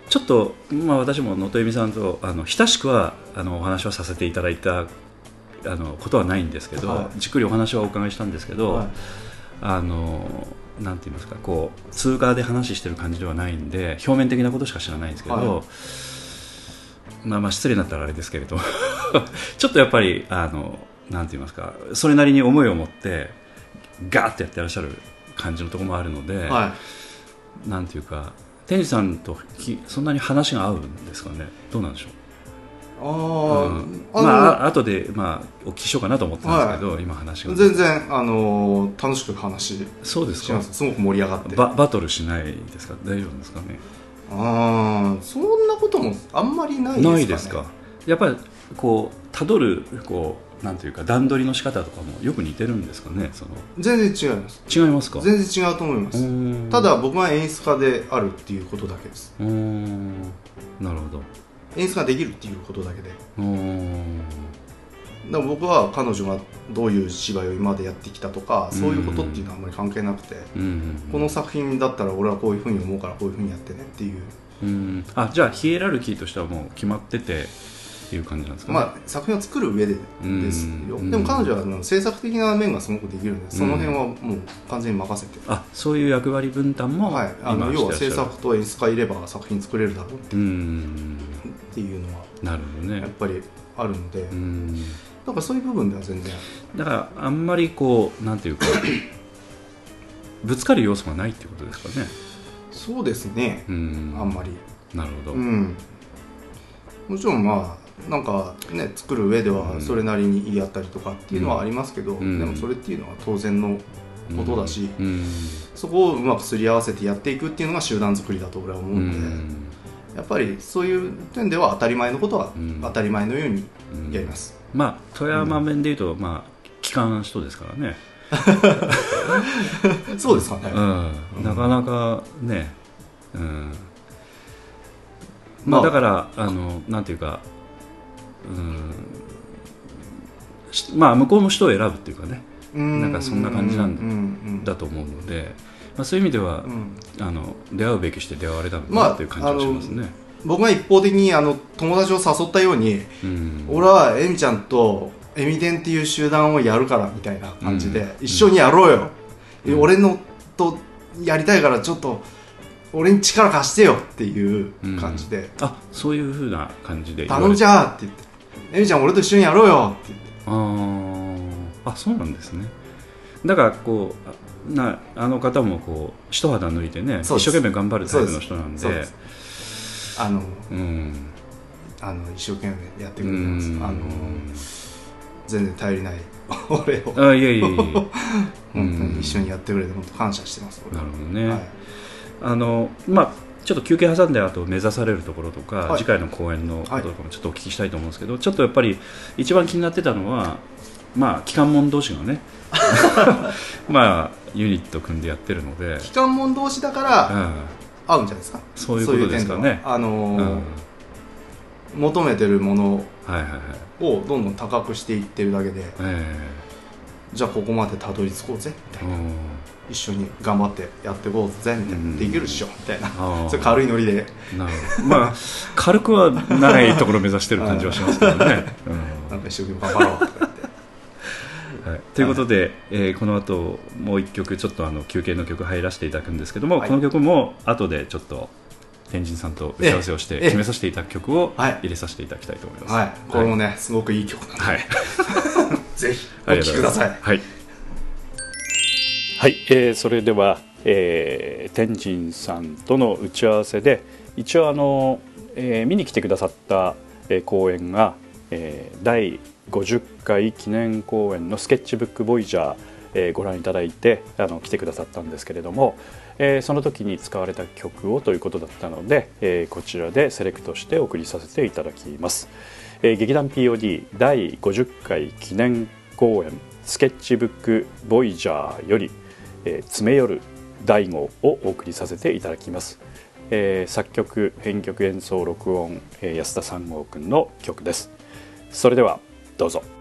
ちょっと、まあ、私も能登恵美さんとあの親しくはあのお話をさせていただいたあのことはないんですけど、はい。じっくりお話はお伺いしたんですけど、はい。あのなんて言いますかこう通過で話してる感じではないんで表面的なことしか知らないんですけど、はい。まあまあ失礼になったらあれですけれど (laughs) ちょっとやっぱりあのなんて言いますかそれなりに思いを持ってガーッてやってらっしゃる感じのところもあるので、はい。なんていうか天智さんときそんなに話が合うんですかね？どうなんでしょう？あー、うん。まああ後でまあお聞きしようかなと思ってたんですけど、今話が。全然、あのー楽しく話そうですか？します。すごく盛り上がって。ババトルしないですか？大丈夫ですかね？ああそんなこともあんまりないですか、ね、ないですか？やっぱりこうたどるこうなんていうか段取りの仕方とかもよく似てるんですかね？その。全然違います。違いますか？全然違うと思います。うん。ただ僕は演出家であるっていうことだけです。なるほど演出ができるっていうことだけで。だから僕は彼女がどういう芝居を今までやってきたとかそういうことっていうのはあんまり関係なくてうん。この作品だったら俺はこういうふうに思うからこういうふうにやってねっていう。うん。あじゃあヒエラルキーとしてはもう決まっててっていう感じなんですかね、まあ作品を作る上でですよ。うん。でも彼女は制作的な面がすごくできるんでその辺はもう完全に任せて。あそういう役割分担もはい、あの今要は制作と演出家いれば作品作れるだろううん。っていうのはなるほどね。やっぱりあるので、うん。だからそういう部分では全然。だからあんまりこうなんていうか (coughs) ぶつかる要素がないっていうことですかね。そうですね、うん。あんまり。なるほど、うん。もちろんまあなんかね作る上でうん。はそれなりに言い合ったりとかっていうのはありますけど、うん。でもそれっていうのは当然のことだし、うん。そこをうまくすり合わせてやっていくっていうのが集団作りだと俺は思ううので、ん。やっぱりそういう点では当たり前のことはうん。当たり前のようにうん。やります、まあ富山弁でいうと、まあ機関の人ですからね、(laughs) そうですかね、うん、なかなかね、うん、まあまあ。だからあのなんていうか、うん、しまあ向こうも人を選ぶっていうかね。うん。なんかそんな感じなんだと思うので、まあ、そういう意味では、うん。あの出会うべきして出会われたのかまあなっていう感じがしますね。僕が一方的にあの友達を誘ったように、うん。俺はエミちゃんとエミデンっていう集団をやるからみたいな感じで、うん。一緒にやろうよ、うん。俺のとやりたいからちょっと俺に力貸してよっていう感じで、あそういうふうな感じで頼んじゃーって言ってエミちゃん俺と一緒にやろうよ。って言ってあー。あそうなんですね。だからこうあなあの方もこう一肌脱いでね一生懸命頑張るタイプの人なんで。あのうん。あの一生懸命やってくれてます。うん。あの全然頼りない。(laughs) 俺を。あいやいやいや (laughs) 本当に一緒にやってくれて本当感謝してます俺なはるほどね、はい。あのまあちょっと休憩挟んであと目指されるところとか、はい。次回の公演のこととかもちょっとお聞きしたいと思うんですけど、ちょっとやっぱり一番気になってたのはまあ機関門同士がね (laughs) まあユニット組んでやってるので、機関門同士だから、うん。合うんじゃないですか？そういうことですかね。あのーうん求めてるものはいはいはい。をどんどん高くしていってるだけでえじゃあここまでたどり着こうぜみたいな、一緒に頑張ってやっていこうぜみたいな、うんできるっしょ。みたいな。それ軽いノリで。まあ軽くはないところを目指してる感じはしますけどね、うん。なんか一生懸命頑張ろうとか言って。はい、ということで、えーこの後もう一曲ちょっとあの休憩の曲入らせていただくんですけども、はい。この曲も後でちょっと天神さんと打ち合わせをしてええ。決めさせていただく曲をはい。入れさせていただきたいと思います。はい。これもね、すごくいい曲なんで、はい、(laughs) ぜひお聴きください。はい、はいえーそれでは、えー天神さんとの打ち合わせで一応あの、えー見に来てくださった、えー公演が、えー第50回記念公演のスケッチブックボイジャー、えーご覧いただいてあの来てくださったんですけれども、えーその時に使われた曲をということだったので、えーこちらでセレクトしてお送りさせていただきます。えー劇団 POD 第50回記念公演スケッチブックボイジャーより、えー詰め寄る第5をお送りさせていただきます、えー作曲編曲演奏録音、えー安田三郷くんの曲です。それではどうぞ「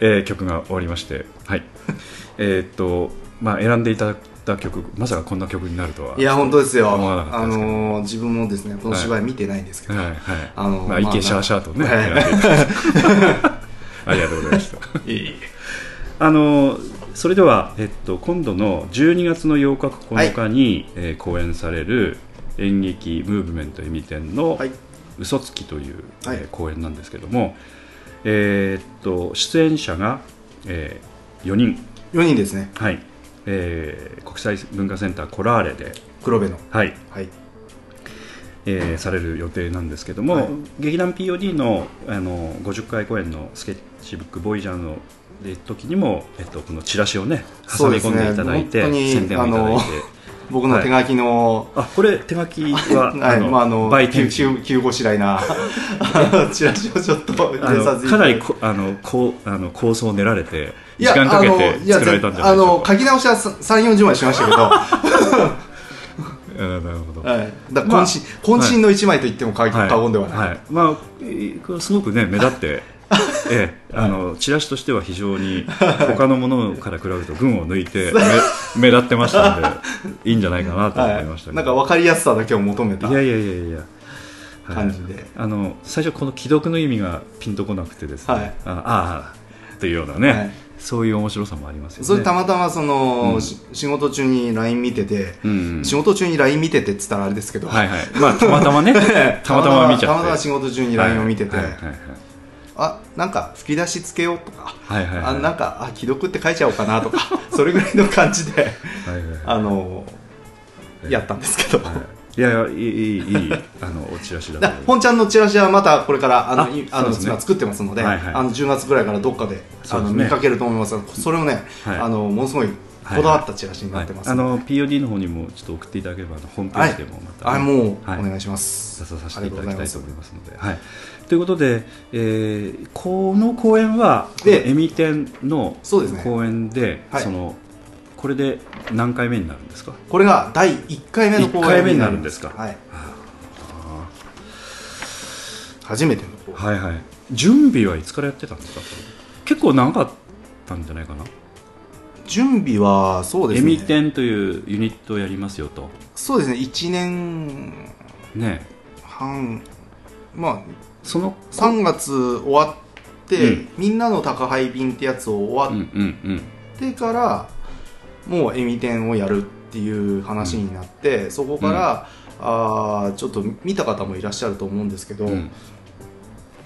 えー曲が終わりまして、はい、(laughs) えーっと、まあ、選んでいただいた曲、まさかこんな曲になるとは。いや本当ですよ。あのー自分もですねこの芝居見てないんですけど、はい、はい、あのまあ、シャーシャーとね、(laughs) ありがとうございました。あのそれでは、えっと、今度の12月の8日、9日に、えー公演される演劇ムーブメントえみ展のはい「嘘つき」という、はい。えー公演なんですけども、えーっと出演者が、え4人、4人ですね。はい。えー国際文化センターコラーレで、黒部の。はい。はい。えーされる予定なんですけども、はい。劇団 POD のあの50回公演のスケッチブックボイジャーので時にも、えっと、このチラシをね挟み込んでいただいて、ね宣伝をいただいて僕の手書きの、あこれ手書きは、はいまああの売店急ごしらいな (laughs) チラシをちょっとかなりこあのこうあの構想を練られて時間かけて作られたんじゃないあでしょうか。の書き直しは3 4 0枚しましたけど、(laughs) なるほど、い、だからまあ渾身,、渾身の1枚と言っても過はい言ではない、はい。まあえーこれすごくね目立ってええ、あのチラシとしては非常に他のものから比べると群を抜いて (laughs) 目目立ってましたのでいいんじゃないかなと思いましたはい、なんか分かりやすさだけを求めたいやいやいやいや、はい。感じで。あの最初この既読の意味がピンとこなくてですね、はい。ああっていうようなね、はい。そういう面白さもありますよね。それたまたまその、うん。し仕事中に LINE 見てて、うん仕事中に LINE 見ててって言ったらあれですけど、はいはい。まあたまたまね。(laughs) たまたま見ちゃって。たまたま仕事中に LINE を見てて、はいはいはいあなんか吹き出しつけようとか、はいはいはい。あなんかあ既読って書いちゃおうかなとか (laughs) それぐらいの感じではいはい。あのやったんですけど、い。やいやいいいいいいあのおチラシだ本ちゃんのチラシはまたこれからあのあのね。今作ってますので、はいはい。あの10月ぐらいからどっかであそうですね。の見かけると思いますがそれもね、はい。あのものすごいこだわったチラシになってます。はい、あのでの POD の方にもちょっと送っていただければあのホームページでもまた、あもうはい。お願いします、出させていただきたいと思いすますので。はい、ということで、えーこの公演はでエミ店のそうですね。公演で、はい。そのこれで何回目になるんですか？これが第1回目の公演になるんですか？はい、初めての公演。はいはい。準備はいつからやってたんですか？結構長かったんじゃないかな、準備はそうですね。エミ店というユニットをやりますよと。そうですね。1年ね。半。まあその3月終わって、うん。みんなの宅配便ってやつを終わうんうんうん。ってから、もうエミ店をやるっていう話になって、そこから、あーちょっと見た方もいらっしゃると思うんですけど、うん。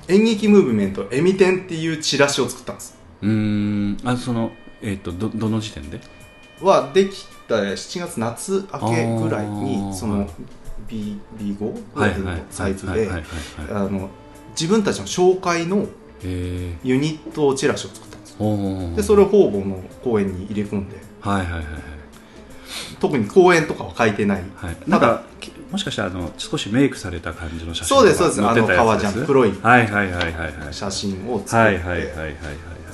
演劇ムーブメントエミ店っていうチラシを作ったんです。うーん。あそのえっ、とどどの時点で？はできた7月夏明けぐらいにその B B5? ぐらいのサイズで自分たちの紹介のえユニットチラシを作ったんですでそれを方々の公演に入れ込んではいはいはいはい特に公演とかは書いてない、はい、なんかきもしかしたらあの少しメイクされた感じの写真そうですそうですあの革ジャン黒いはいはいはいはいはい写真を作って、はいはいはいはいはい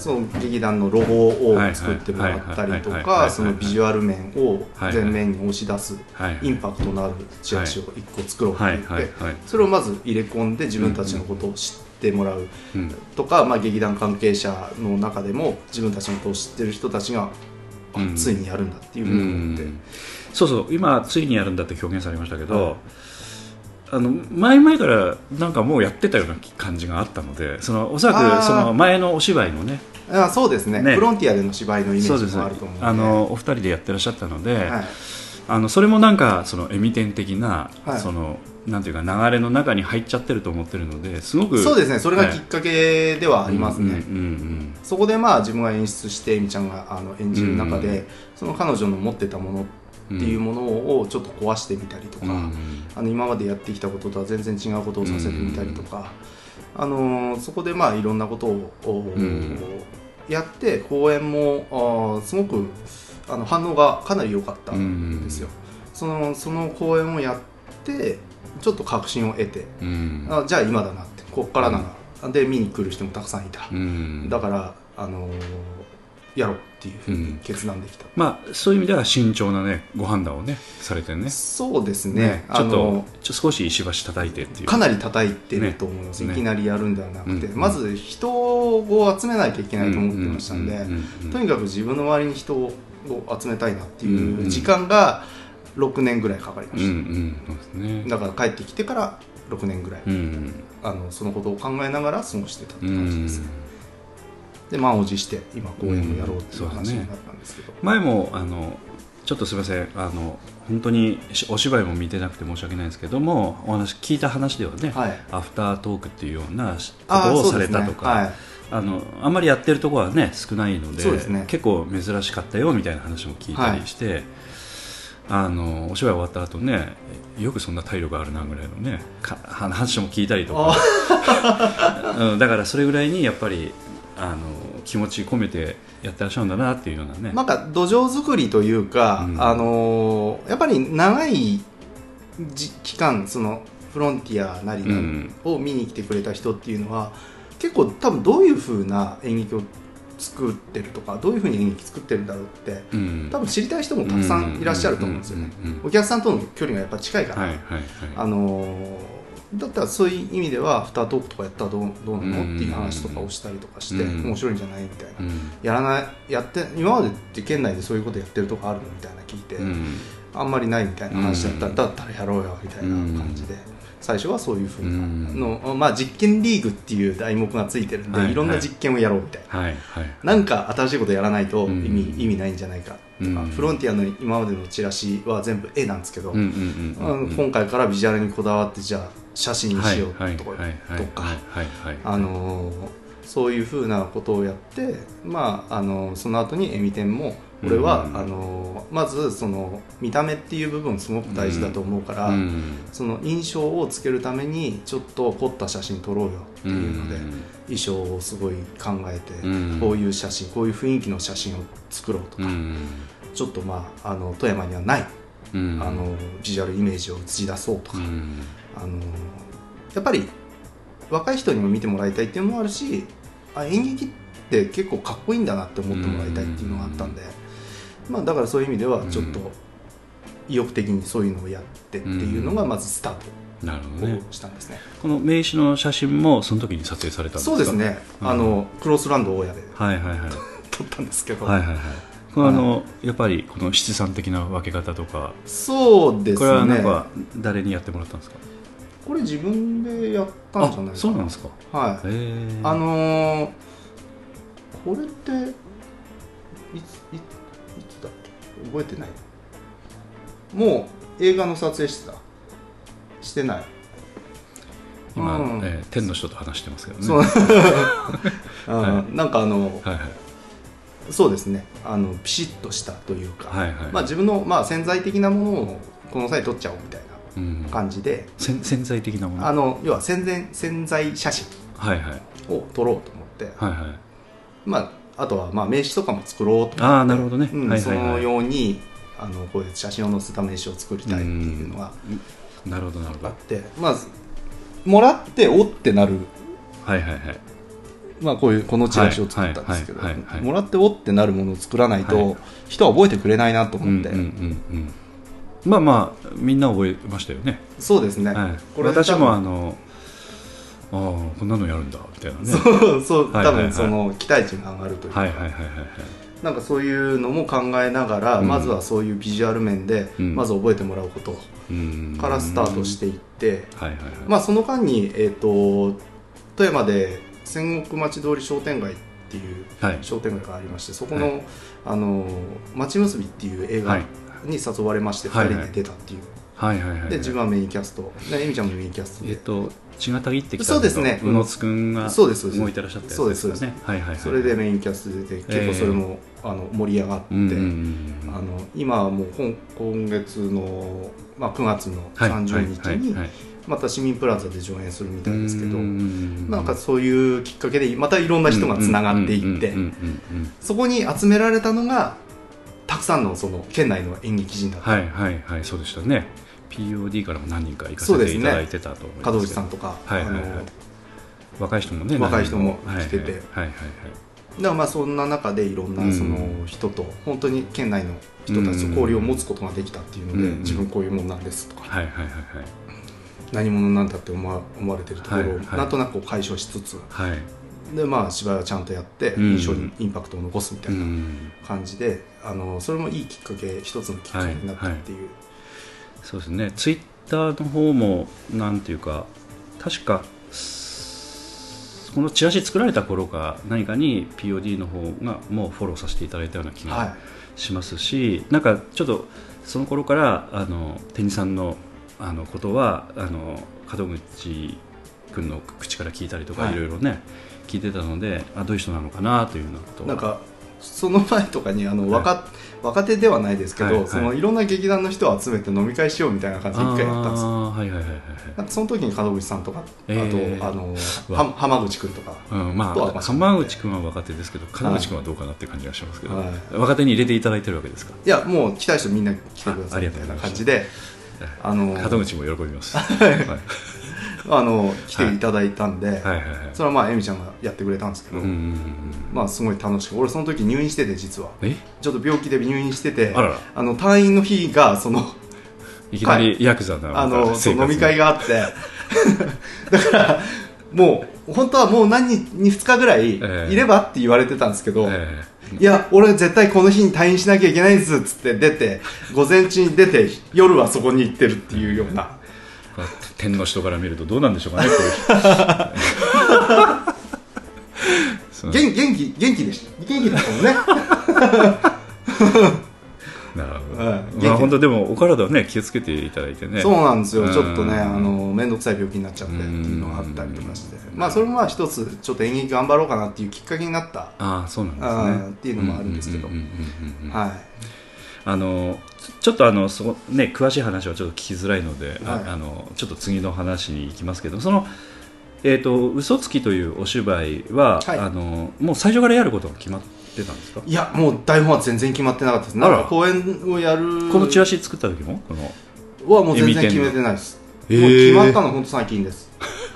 その劇団のロゴを作ってもらったりとかそのビジュアル面を前面に押し出すインパクトのあるチラシを1個作ろうって言って、それをまず入れ込んで自分たちのことを知ってもらうとか、まあ、劇団関係者の中でも自分たちのことを知ってる人たちが、ついにやるんだっていうふうに思って、そうそう今ついにやるんだって表現されましたけど、あの前々からなんかもうやってたような感じがあったのでそのおそらくその前のお芝居のねあそうですね。ね。フロンティアでの芝居のイメージもあると思うので。あのお二人でやってらっしゃったので、はい。あのそれもなんかそのエミテン的な、はい。そのなんていうか流れの中に入っちゃってると思ってるのですごくそうですね。それがきっかけではありますね、うんうんうんそこでまあ自分が演出してえみちゃんがあの演じる中で、うんその彼女の持ってたものうんっていうものをちょっと壊してみたりとか、うんうんあの今までやってきたこととは全然違うことをさせてみたりとか、あのーそこでまあいろんなことを、おんやって公演もあーすごくあの反応がかなり良かったんですよ。そのその公演をやってちょっと確信を得て、うん。あじゃあ今だなってこっからな。ら、で見に来る人もたくさんいた。うん。だから、あのーやろうっていうふうに決断できた、まあそういう意味では慎重なねご判断をねされてね。そうですね。ちょっとちょ少し石橋叩いてっていう。かなり叩いてると思います、ね。いきなりやるんではなくて、うん。まず人を集めなきゃいけないと思ってましたんで、うん。うん。うん。うん。とにかく自分の周りに人を集めたいなっていう時間が6年ぐらいかかりまうん。うした、うですね。だから帰ってきてから6年ぐらい、うん。あのそのことを考えながら過ごしてたってう感じです、んで満を持して今公演をやろうっていう話になったんですけど、前もあのちょっとすみません。あの本当にしお芝居も見てなくて申し訳ないんですけどもお話聞いた話ではね、はい。アフタートークっていうようなしことをされたとか、はい。あのあんまりやってるところはね少ないのでね。結構珍しかったよみたいな話も聞いたりして、あのお芝居終わった後ねよくそんな体力あるなぐらいのねか話も聞いたりとか、(laughs) うん、だからそれぐらいにやっぱりあの気持ち込めてやってらっしゃるんだなっていうようなね、なんか土壌作りというか、うん。あのーやっぱり長いじ期間そのフロンティアなりを見に来てくれた人っていうのは結構多分どういうふうな演劇を作ってるとかどういうふうに演劇作ってるんだろうってうん。多分知りたい人もたくさんいらっしゃると思うんですよね。うんうんうんうんお客さんとの距離がやっぱ近いから、はいはいはい。あのーだったらそういう意味ではアフタートークとかやったらどうどうなの？っていう話とかをしたりとかしてうん。面白いんじゃない？みたいな。うん。やらないやって今までって県内でそういうことやってるとこあるの？みたいな聞いて、うん。あんまりないみたいな話だったら、うん。だったらやろうよみたいな感じで、最初はそういうふうなうん。の、まあ、実験リーグっていう題目がついてるんで、はいい、ろんな実験をやろうみたいな、はいはいなんか新しいことやらないと意味,、うん。意味ないんじゃないか。とか、うんフロンティアの今までのチラシは全部絵なんですけど、うんうんうんうんあの今回からビジュアルにこだわってじゃあ写真にしようとか、あのーそういうふうなことをやって、まああのーその後にエミテンも俺は、うん。あのーまずその見た目っていう部分すごく大事だと思うから、うん。その印象をつけるためにちょっと凝った写真撮ろうよっていうので、衣装をすごい考えて、うん。こういう写真こういう雰囲気の写真を作ろうとか、うん。ちょっとまああの富山にはない、うん。あのビジュアルイメージを映し出そうとか、うんあのやっぱり若い人にも見てもらいたいっていうのもあるしあ演劇って結構かっこいいんだなって思ってもらいたいっていうのがあったんで、まあ、だからそういう意味ではちょっと意欲的にそういうのをやってっていうのがまずスタートなるほどしたんですね、この名刺の写真もその時に撮影されたんですか？そうですね、うん。あのクロスランド大家ではいはいはい。(laughs) 撮ったんですけど、はいはいはい。これあのやっぱりこの七三的な分け方とか。そうですね。これはなんか誰にやってもらったんですか？これ自分でやったんじゃないそうなんですか。はい。あのーこれっていついいつだっけ？覚えてない。もう映画の撮影してた。してない。今、うん。えー天の人と話してますけどね。そう、(laughs) うんはなんかあのはいはい。そうですね。あのピシッとしたというか、はいはい。まあ、自分の、まあ、潜在的なものをこの際撮っちゃおうみたいうんな感じで、潜潜在的なもの？あの要は潜在潜在写真。を撮ろうと思って、はいはい。まあ、あとはまあ名刺とかも作ろうと思って。ああなるほどね、うんそのようにあのこういう写真を載せた名刺を作りたいっていうのがなるほどなるほど。あって。まずもらっておってなる、はいはいはい。まあ、こういうこのチラシを作ったんですけど。もらっておってなるものを作らないはと人は覚えてくれないなと思って、うんうんうんうんまあまあみんな覚えましたよね、そうですね、はい、これ私もあのああこんなのやるんだみたいなね。そうそうはいはいはい。多分その期待値が上がるというか、はいはいはいはいはい。なんかそういうのも考えながら、うん。まずはそういうビジュアル面で、うん。まず覚えてもらうことうん。からスタートしていって、はいはいはい。まあ、その間に、えー、と富山で戦国町通り商店街っていうはい。商店街がありましてそこの「はい。あの町結び」っていう映画はいに誘われましてはい2人で出たっていう、はいはいはいで自分はメインキャスト。でエミちゃんもメインキャストで、えっと血がたぎってきたそうですね。宇野津くんがそうですそうです。動いてらっしゃったやつそうですねはいはいはいそれでメインキャストで結構それも、あの盛り上がって、あの今はもう今今月の、まあ、9月のはい。30日にまた市民プラザで上演するみたいですけど、うんなんかそういうきっかけでまたいろんな人がつながっていってそこに集められたのがたくさんのその県内の演劇人だった、はいはいはいそうでしたね。POD からも何人か行かせていただいてたと思います門けど。口さんとか、はいはいはい。あの若い人もね若い人も来てて。はいはいはいはい。だからまあそんな中でいろんなその人と本当に県内の人たちと交流を持つことができたっていうので、うん自分こういうもんなんですとか、はいはいはいはい。何者なんだって思わ思われてるところをはいはい。なんとなく解消しつつ、はい。でまあ芝居はちゃんとやってうん。印象にインパクトを残すみたういなん。感じで、あのそれもいいきっかけ一つのきっかけになったっていう、そうですね。ツイッターの方もなんていうか確かすこのチラシ作られた頃か何かに POD の方がもうフォローさせていただいたような気はがしますし、なんかちょっとその頃からあのテニさんのあのことはあの門口君の口から聞いたりとか、はい。い、ろいろね聞いてたのであどういう人なのかなというようなことなんかその前とかにあの若,、若手ではないですけど、はいはい。そのいろんな劇団の人を集めて飲み会しようみたいな感じで一回やったんですよ。はいはいはいその時に門口さんとか、えー。あとあのは浜口君とか。うん、まあ浜口君は若手ですけど門口君はどうかなっていう感じがしますけど、はい。若手に入れていただいてるわけですか？いやもう来たい人みんな来てくださいみたいな感じであの門口も喜びます、はい、はい (laughs) あの来ていただいたんで、はい。はいそれはまあエミちゃんがやってくれたんですけど、うんうんうんまあすごい楽しく俺その時入院してて実は。え？ちょっと病気で入院しててあの退院の日がその (laughs) いきなりヤクザなあの飲み会ががあって。(laughs) だからもう本当はもう何日に2日ぐらいいえ。えればって言われてたんですけど、えいや俺絶対この日に退院しなきゃいけないですっつって出て午前中に出て夜はそこに行ってるっていうような。え天の人から見るとどうなんでしょうかねこ (laughs) うい元元気元気でした。元気だったもんね。(laughs) なるほど、はい。まあ本当でもお体はね気をつけていただいてね。そうなんですよ。うん。ちょっとねあの面倒くさい病気になっちゃってっていうのがあったりとかして。まあそれもまあ一つちょっと演劇頑張ろうかなっていうきっかけになった。ああそうなんですね。っていうのもあるんですけど。はい。あのちょっとあのそこね詳しい話はちょっと聞きづらいので、あはい。あのちょっと次の話に行きますけどそのえー、と嘘つきというお芝居は、はい。あのもう最初からやることが決まってたんですか？いやもう台本は全然決まってなかったです。なんか公演をやる。このチラシ作った時も？このはもう全然決めてないです。エミもう決まったのの本当最近です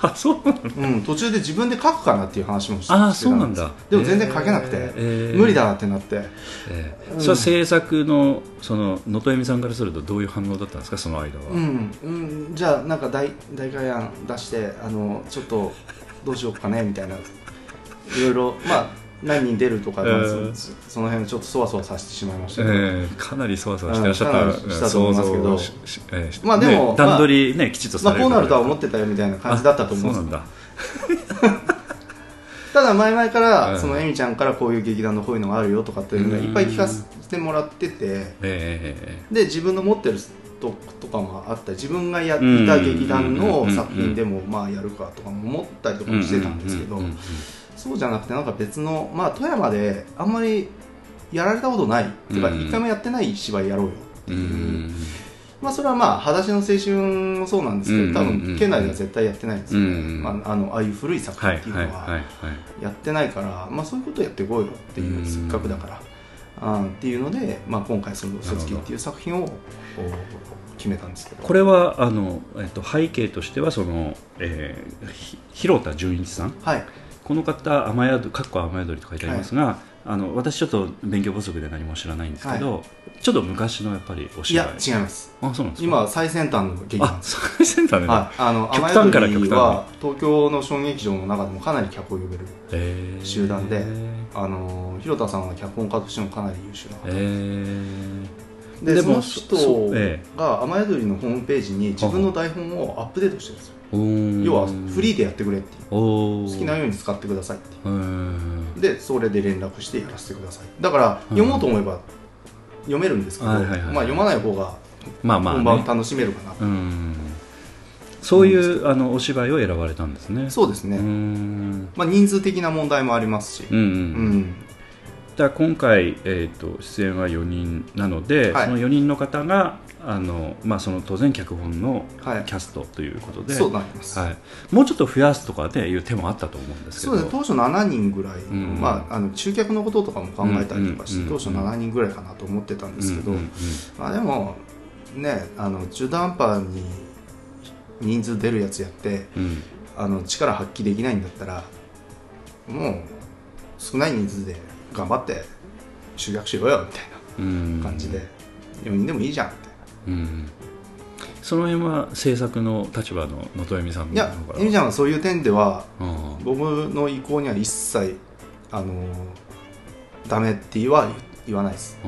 あそうなの？うん、途中で自分で書くかなっていう話もしてあーしてたそうなんだ。でも全然書けなくて、えー無理だなってなって。えーうん。それは制作のその能登恵美さんからするとどういう反応だったんですか？その間は、うん、うん、じゃあなんか大大会案出してあのちょっとどうしようかねみたいな。いろいろまあ何人出るとか、まあえー。そその辺ちょっとそわそわさせてしまいましたけど、えー。かなりそわそわしてらっしゃった、したと思いますけど。えーまあでもね段取りね、きちっとまあ、されるこうなるとは思っってたよみたいな感じだったと思うんですそうなんだ。(laughs) ただ前々かうんらそのエミちゃんからこういう劇団のこういうのがあるよとかっていうのがいっぱい聞かせてもらってて。えで自分の持ってるととかもあったり自分がやった劇団の作品でもまあやるかとかも思ったりとかもしてたんですけどそうじゃなくてなんか別のまあ富山であんまりやられたことない。っていうかうん。一回もやってない芝居やろうよ。ってういうん。まあそれはまあ裸足の青春もそうなんですけど多分県内では絶対やってないんですよね。うんまああのああいう古い作品はいっていうのはやってないからまあそういうことやっていこうよっていううん。せっかくだから。あーっていうのでまあ今回その「嘘つき」っていう作品を決めたんですけど。これはあの、えっと、背景としてはその、えーひ広田純一さんはいこの方雨宿かっこ雨宿りと書いてありますが、あの私ちょっと勉強不足で何も知らないんですけど、ちょっと昔のやっぱりおい芝居。や違います。あそうなんですか？今は最先端の劇団。あです最先端で、はい、あの極端から極端は東京の小劇場の中でもかなり脚本を呼べるえー。集団であの広田さんは脚本家としてもかなり優秀な方。えー。ででもその人が雨宿りのホームページに自分の台本をアップデートしてるんですよ要はフリーでやってくれっていう。好きなように使ってくださいってでそれで連絡してやらせてください。だから読もうと思えば読めるんですけど、まあ、読まない方がまあまあ、ね、本番楽しめるかな、うん。そういうあのお芝居を選ばれたんですね。そうですね、うん。まあ、人数的な問題もありますし、うんうん、うん。じゃあ今回、えー、と出演は4人なので、はい。その4人の方があの、まあ、その当然脚本のはい。キャストということで、そうなります、はい、もうちょっと増やすとかでいう手もあったと思うんですけど。そうですね。当初7人ぐらいの、うん。まあ、あの中客のこととかも考えたりとかして、うん当初7人ぐらいかなと思ってたんですけど、まあ、でもねあの中途半端に人数出るやつやってうん。あの力発揮できないんだったらもう少ない人数で頑張って集客しろよみたいうん。な感じで、4人でもいいじゃん。うんその辺は制作の立場の能登恵美さんのいや方から。エミちゃんはそういう点ではあ僕の意向には一切あのダメっては言わないです。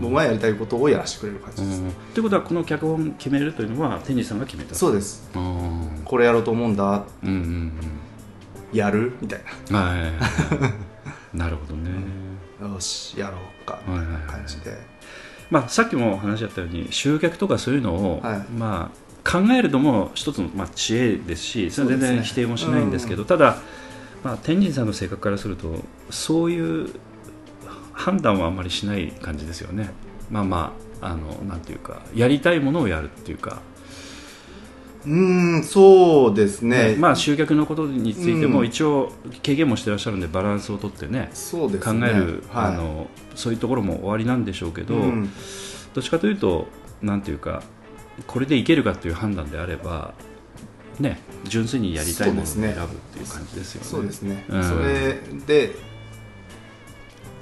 僕がやりたいことをやらせてくれる感うじです、ん。ということはこの脚本決めるというのは天智さんが決めた。そうです。あーこれやろうと思うんだ。うんうんやる？みたいうんはいはいはい。なるほどね。な (laughs) よしやろうか。みたいな感じで、まあ、さっきも話しあったように集客とかそういうのを、はい。まあ、考えるのも一つの、まあ、知恵ですしそれは全然否定もしないんですけどただ、まあ、天神さんの性格からするとそういう判断はあんまりしない感じですよね。まあまああのなんていうかやりたいものをやるっていうか、うーんそうですね。まあ集客のことについてもうん。一応経験もしてらっしゃるんでバランスをとってねそうですね。考える、はい。あのそういうところも終わりなんでしょうけど、うん。どっちかというとなんていうかこれでいけるかという判断であればね純粋にやりたいものを選ぶっていう感じですよね。そうですね、うん。それで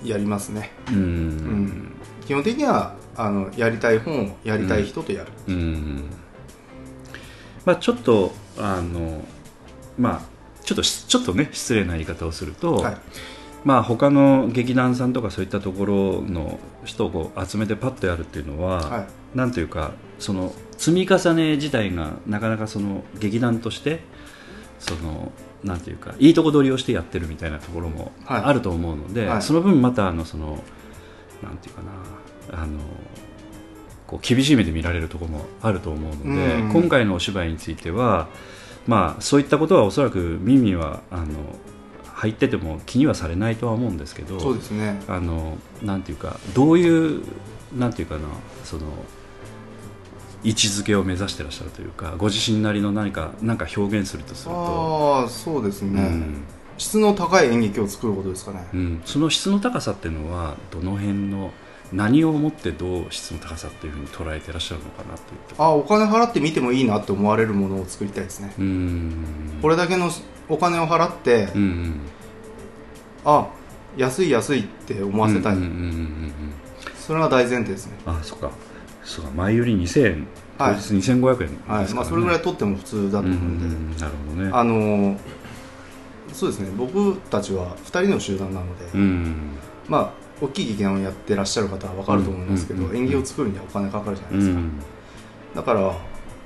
やりますね、うん、ん。基本的にはあのやりたい本をやりたい人とやる、うんまあちょっとあのまあちょっとしちょっとね失礼な言い方をすると、はい。まあ他の劇団さんとかそういったところの人をこう集めてパッとやるっていうのは、はい。なんというかその積み重ね自体がなかなかその劇団としてそのなんていうかいいとこ取りをしてやってるみたいなところもはい。あると思うので、はい。その分またあのそのなんていうかなあのこう厳しい目で見られるところもあると思うので、うん。今回のお芝居についてはまあそういったことはおそらく耳はあの入ってても気にはされないとは思うんですけどそうですね。あのなんていうかどういうなんていうかなその位置づけを目指してらっしゃるというかご自身なりの何か何か表現するとすると、ああそうですね、うん。質の高い演劇を作ることですかね、うん、その質の高さっていうのはどの辺の何をもってどう質の高さっていうふうに捉えてらっしゃるのかなというとあお金払って見てもいいなって思われるものを作りたいですね、うん。これだけのお金を払って、うんうんあ安い安いって思わせたい、それが大前提ですね。あそっか。そうか。前より2000円。当はい。日2500円ですから、ね。はい。まあ、それぐらい取っても普通だと思うんで、うんうんうん。なるほどね。あのそうですね。僕たちは2人の集団なので、うん。まあ大きい劇団をやってらっしゃる方は分かると思いますけど、演技を作るにはお金かかるじゃなういですか、ん。だから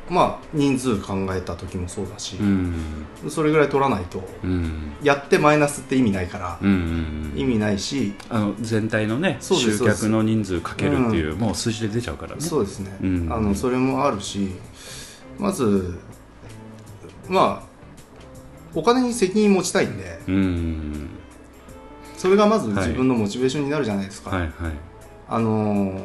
まあ人数考えた時もそうだしう、ん。それぐらい取らないとうん。やってマイナスって意味ないから、意味ないしあの全体のね集客の人数かけるっていう、もう数字で出ちゃうからね。そうですね、うん。あのそれもあるしまずまあお金に責任持ちたいんでうんそれがまずはい。自分のモチベーションになるじゃないですか、はいはい。あのー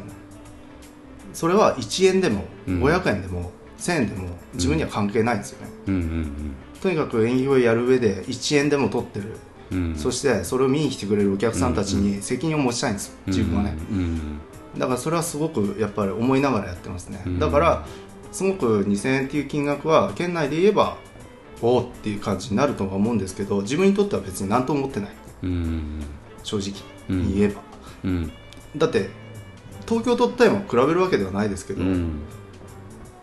それは1円でもうん。500円でも1000円でも自分には関係ないんですよね、うんうんとにかく演技をやる上で1円でも取ってる、うん。うんそしてそれを見に来てくれるお客さんたちに責任を持ちたいんですよ、自分はね、うん。だからそれはすごくやっぱり思いながらやってますね、うん。だからすごく2000円っていう金額は県内で言えばおおっていう感じになるとは思うんですけど自分にとっては別に何とも思ってないうん。正直。に言えば、うん。だって東京と富山を比べるわけではないですけど、うん。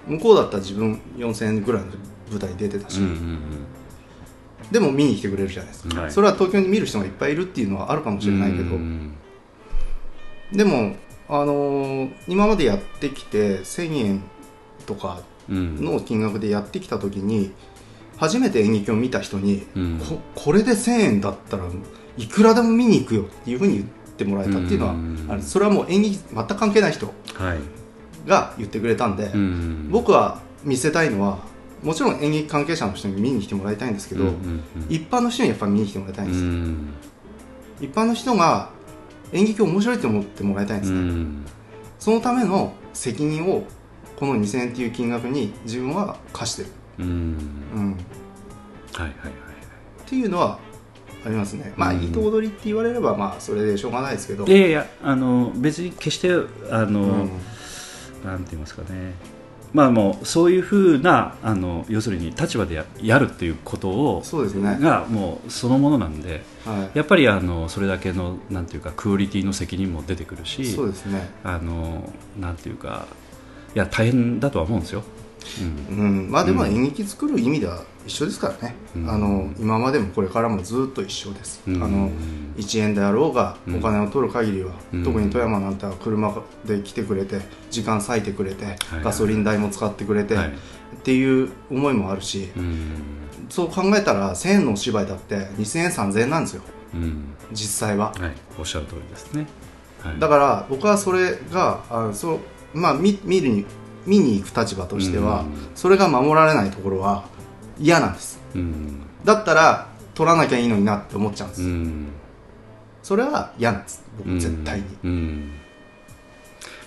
向こうだったら自分4000円ぐらいの舞台に出てたし、うんうんでも見に来てくれるじゃないですか、はい。それは東京に見る人がいっぱいいるっていうのはあるかもしれないけど、うんでも、あのー今までやってきて1000円とかうん。の金額でやってきた時に初めて演劇を見た人に、うん。ここれで1000円だったらいくらでも見に行くよっていうふうに言ってもらえたっていうのは、うん。あれそれはもう演劇全く関係ない人はい。が言ってくれたんで、うん。僕は見せたいのはもちろん演劇関係者の人に見に来てもらいたいんですけど、一般の人にやっぱり見に来てもらいたいんうです。一般の人が演劇を面白いと思ってもらいたいんですね、うん。そのための責任をこの2000円っていう金額に自分は課してる、うん。はいはいはいていうのはありますね。まあ、うんいいとこ取りって言われればまあそれでしょうがないですけど。いやいやあの別に決してあの、うん。なんて言いますかね。まあもうそういうふうなあの要するに立場でややるっていうことをそうですね。がもうそのものなんではい。やっぱりあのそれだけのなんていうかクオリティの責任も出てくるしそうですね。あのなんていうかいや大変だとは思うんですよ。うん。うん、まあでもうん。演劇作る意味では一緒ですからね、うん。あの今までもこれからもずっと一緒です、うん。あの1円であろうがうん。お金を取る限りは、うん。特に富山なんては車で来てくれて時間割いてくれて、はいガソリン代も使ってくれて、はい。っていう思いもあるし、うん。そう考えたら1000円のお芝居だって2000円3000円なんですよ。うん。実際は、はい、おっしゃる通りですね。はい、だから僕はそれがあそう、まあ、見見るに見に行く立場としては、うん。それが守られないところは嫌なんです。うん。だったら取らなきゃいいのになって思っちゃうんです、うん。それは嫌なんです。僕絶対に、うん。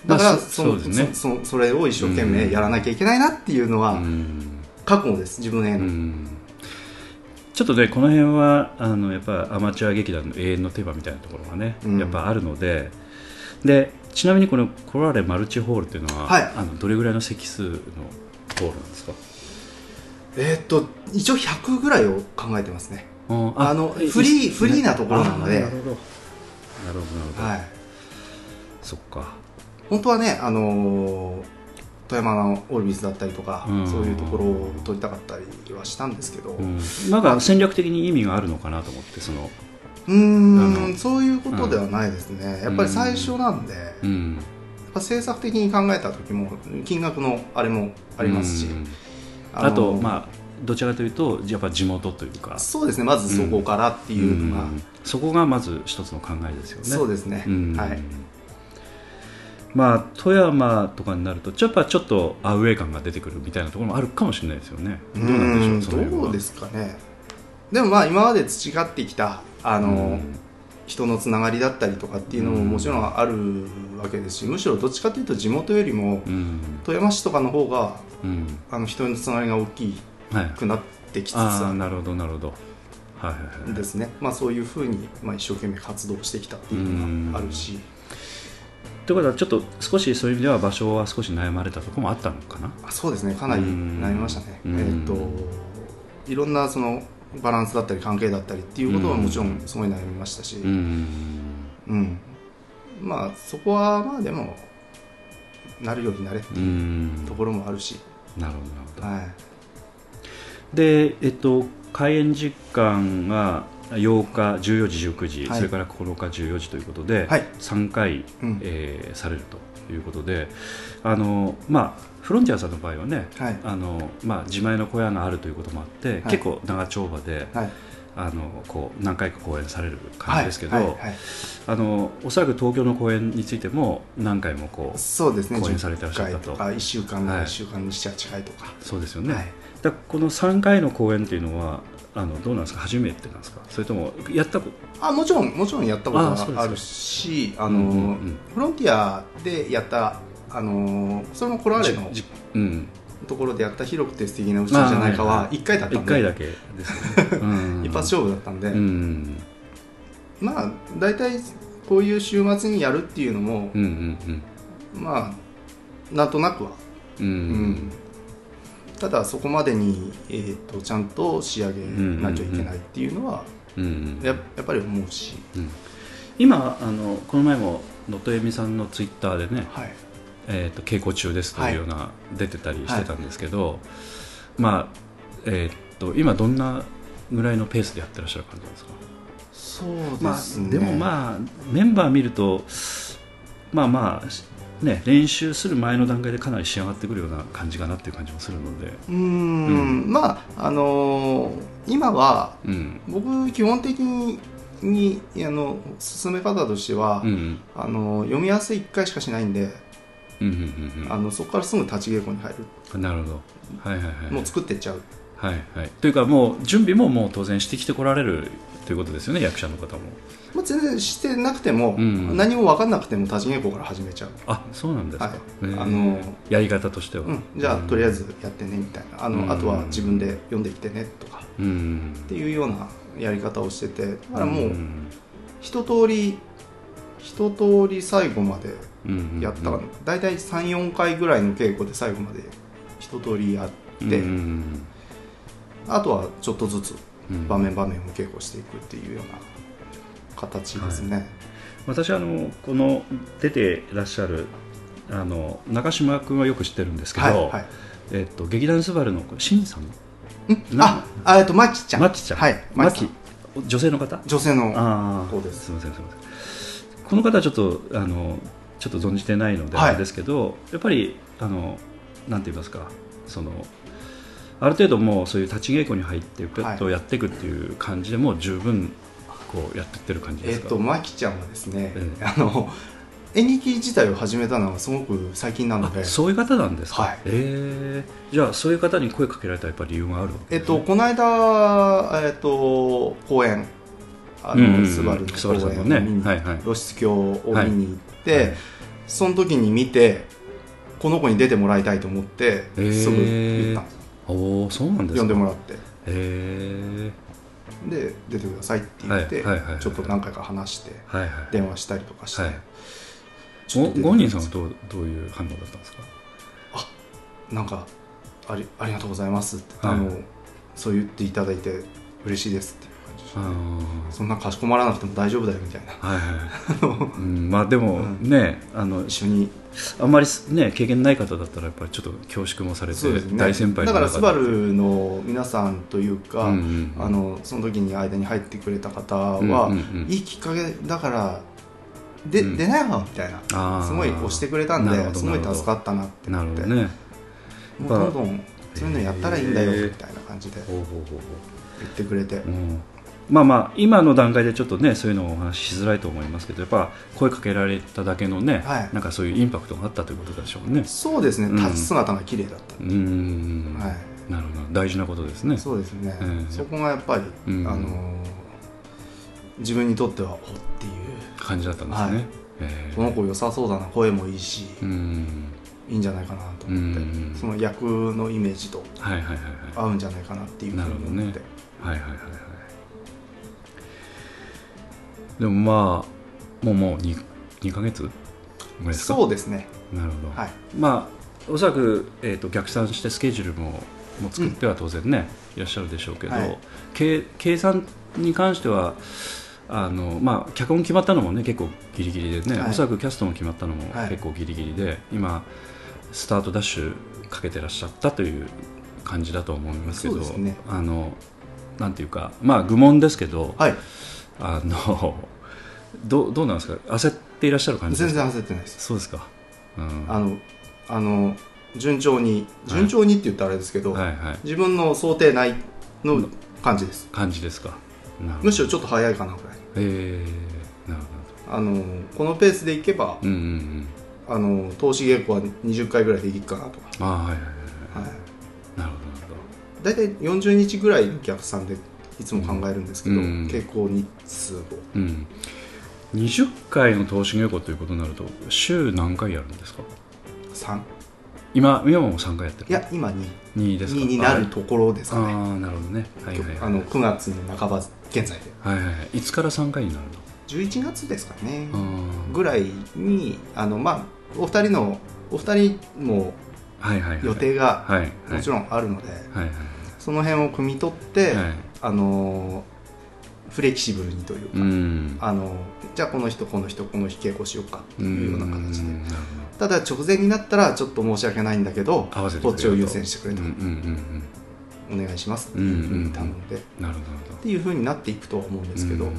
だからまあそのそね。そそそれを一生懸命やらなきゃいけないなっていうのはうん。覚悟です。自分への、うん。ちょっとねこの辺はあのやっぱアマチュア劇団の永遠のテーマみたいなところがね、うん。やっぱあるのででちなみにこのコラーレマルチホールっていうのは、はい。あのどれぐらいの席数のホールなんですか？えーっと一応100ぐらいを考えてますね。ああのえフリーいフリーなところなので。あなるほど。なるほどなるほど、はい。そっか。本当はねあのー富山のオルビスだったりとか、うん。そういうところを取りたかったりはしたんですけど、うん、なんか戦略的に意味があるのかなと思ってそのうーんそういうことではないですね、やっぱり最初なんで、やっうん。ぱ政策的に考えた時も金額のあれもありますし、うん。あのあとまあどちらかというとやっぱ地元というか。そうですね。まずそこからっていうのが、うん。そこがまず一つの考えですよね。そうですね、うん。はい。まあ富山とかになるとやっぱちょっとアウェー感が出てくるみたいなところもあるかもしれないですよね。どうなんでしょうどうですかねでもまあ今まで培ってきたあの、うん。人のつながりだったりとかっていうのももちろんあるわけですしむしろどっちかというと地元よりもうん。富山市とかの方がうん。あの人のつながりが大きはいくなってきつつあなるほどなるほど。はいですね、まあ、そういうふうに、まあ、一生懸命活動してきたっていうのがあるし、ということはちょっと少しそういう意味では場所は少し悩まれたところもあったのかな？あそうですね。かなり悩みましたね、うん。えー、といろんなそのバランスだったり関係だったりっていうことはもちろんすごい悩みましたし、うん。うん、まあそこはまあでもなるようになれってういうん。ところもあるし、なるほどなるほど。はい、で、えっと、開演時間が8日、14時、19時、はい。それから9日、14時ということで、はい。3回、うん。えーされるということで、あのまあ、フロンティアさんの場合はね、はい。あのまあ、自前の小屋があるということもあって、い。結構長丁場で、はい。あのこう何回か公演される感じですけど、はい。はい。はい。あのおそらく東京の公演についても何回もこうそうですね。講演されてらっしゃったと。10回。とか1週間はい。1週間に78回とか、そうですよね、はい。だこの3回の公演っていうのはあのどうなんですか？初めてなんですか？それともやったこと？あもちろんもちろんやったことはあるしあの、うんうんうん。フロンティアでやったあのそれもコラーレのところでやった広くて素敵な宇宙じゃないかあはいはは1回だったん1で回だけですね、うん。一発勝負だったんで、うん。まあ大体こういう週末にやるっていうのも、うんうんまあなんとなくは、うん。ううん。んただそこまでに、えー、とちゃんと仕上げなきゃいけないっていうのはうんうん。ややっぱり思うし、うん。今あのこの前も能登恵美さんのツイッターでね、はい、えー、と稽古中ですというような、出てたりしてたんですけど、まあえー、と今どんなぐらいのペースでやってらっしゃる感じですか？そうまですね、あ、でもまあメンバー見るとまあまあね練習する前の段階でかなり仕上がってくるような感じかなっていう感じもするので、うーん。まああのー今はうん。僕基本的ににあの進め方としては、うんうん。あの読み合わせ1回しかしないんで、あのそこからすぐ立ち稽古に入る、うんなるほど。はいはいはい。もう作ってっちゃう。はいはい。というかもう準備ももう当然してきてこられるということですよね役者の方も。まあ、全然してなくても、うん何も分かんなくても立ち稽古から始めちゃう、あそうなんですか、はい。あのやり方としては、うん、じゃあとりあえずやってねみたいな。あの、うんあとは自分で読んできてねとか。うんっていうようなやり方をしててだからもう、ん一通り一通り最後までうんうんやったかな、大体34回ぐらいの稽古で最後まで一通りやって、あとはちょっとずつうん。場面場面を稽古していくっていうような形ですね、私あのこの出ていらっしゃるあの中島君はよく知ってるんですけど、はいはい。えっと劇団スバルのシンさん？ああえっとマキちゃん。マキちゃん。はいマキ女性の方？女性のああ子ですすみませんすみません。この方はちょっとあのちょっと存じてないのではい。あれですけど、やっぱりあのなんて言いますかそのある程度もうそういう立ち稽古に入ってペットをやっていくっていう感じでもう十分こうやってってる感じですか、えっとマキちゃんはですね、ええ。あの演劇自体を始めたのはすごく最近なので。あそういう方なんですか、はい。え。ーじゃあそういう方に声かけられたやっぱり理由があるわけえっとこの間えっと公演あの、うんうんうん。スバルの公演を見に、はいはい。露出狂を見に行って、はいその時に見てこの子に出てもらいたいと思って、えー。すぐ言った。んですおおそうなんですか。呼んでもらって。えで出てくださいって言って、ちょっと何回か話して電話したりとかして、はい。ちょっと出てごご本人さんはどうどういう反応だったんですか？なんかありありがとうございますって、はい。あのそう言っていただいて嬉しいですってそんなかしこまらなくても大丈夫だよみたいな。はいはい、(laughs) うん、まあでもうん。ね、あの一緒に。あんまりね経験ない方だったらやっぱりちょっと恐縮もされて、ね。大先輩だからスバルの皆さんというか、うんうんうん。あのその時に間に入ってくれた方は、うんうんうん。いいきっかけだからで、うん。出ないわみたいな。すごい押してくれたんですごい助かったなってな思って。るほどね。もうどんどんそういうのやったらいいんだよみたいな感じで言ってくれて、う、うん、まあまあ今の段階でちょっとねそういうのをお話ししづらいと思いますけどやっぱ声かけられただけのね、はい。なんかそういうインパクトがあったということでしょうね。そうですね。うん。立ち姿が綺麗だった、うーん、はい。なるほど。大事なことですね。そうですね、うんそこがやっぱり、うん。あのー自分にとってはおっていう。感じだったんですね、はい。えーこの子良さそうだな声もいいし、うん。いいんじゃないかなと思って、うんその役のイメージと合うんじゃないかなっていうふうに思って、ねはいはいはいはいでもまあもうもう 2, 2ヶ月ぐらいですか？そうですね。なるほど、はい。まあおそらく、えー、と逆算してスケジュールもも作っては当然ね、いらっしゃるでしょうけど、はい。計計算に関してはあの、まあ、脚本決まったのもね結構ギリギリでね、はい。おそらくキャストも決まったのもはい。結構ギリギリで、今スタートダッシュかけてらっしゃったという感じだと思いますけどね。あのなんていうかまあ愚問ですけど、はいあのどうどうなんですか？焦っていらっしゃる感じ全然焦ってないです。そうですか、うん、あのあの順調に順調にって言ったらあれですけど、はいはい。自分の想定内の感じです。感じですか。むしろちょっと早いかなぐらい。えー、なるほあのこのペースでいけばどうんうんうん。あの投資稽古は20回ぐらいできるかなとか、ああはいはいはいはい、なるほ大体40日ぐらいの逆算でいつも考えるんですけど、うん。傾向日数を。どうん。20回の投資稽古ということになると週何回やるんですか？3今今も3回やってる？いや今2 2ですか？2になるところですあかね。あなるほどね。はいはいはい。あの9月の半ば現在で。はいはいはい。いつから3回になる11月ですかね。のあぐらいにあのまあお二人のお二人も予定がもちろんあるので、はいはい。その辺を汲み取って、はいあのフレキシブルにというか、うん。あのじゃあこの人この人この日稽古しようかっていうような形で。んなるただ直前になったらちょっと申し訳ないんだけどこっちを優先してくれと、うんうんうんお願いしますっていうふうに頼んで、っうんなるほどなるほど。ていうふうになっていくとは思うんですけど、うん。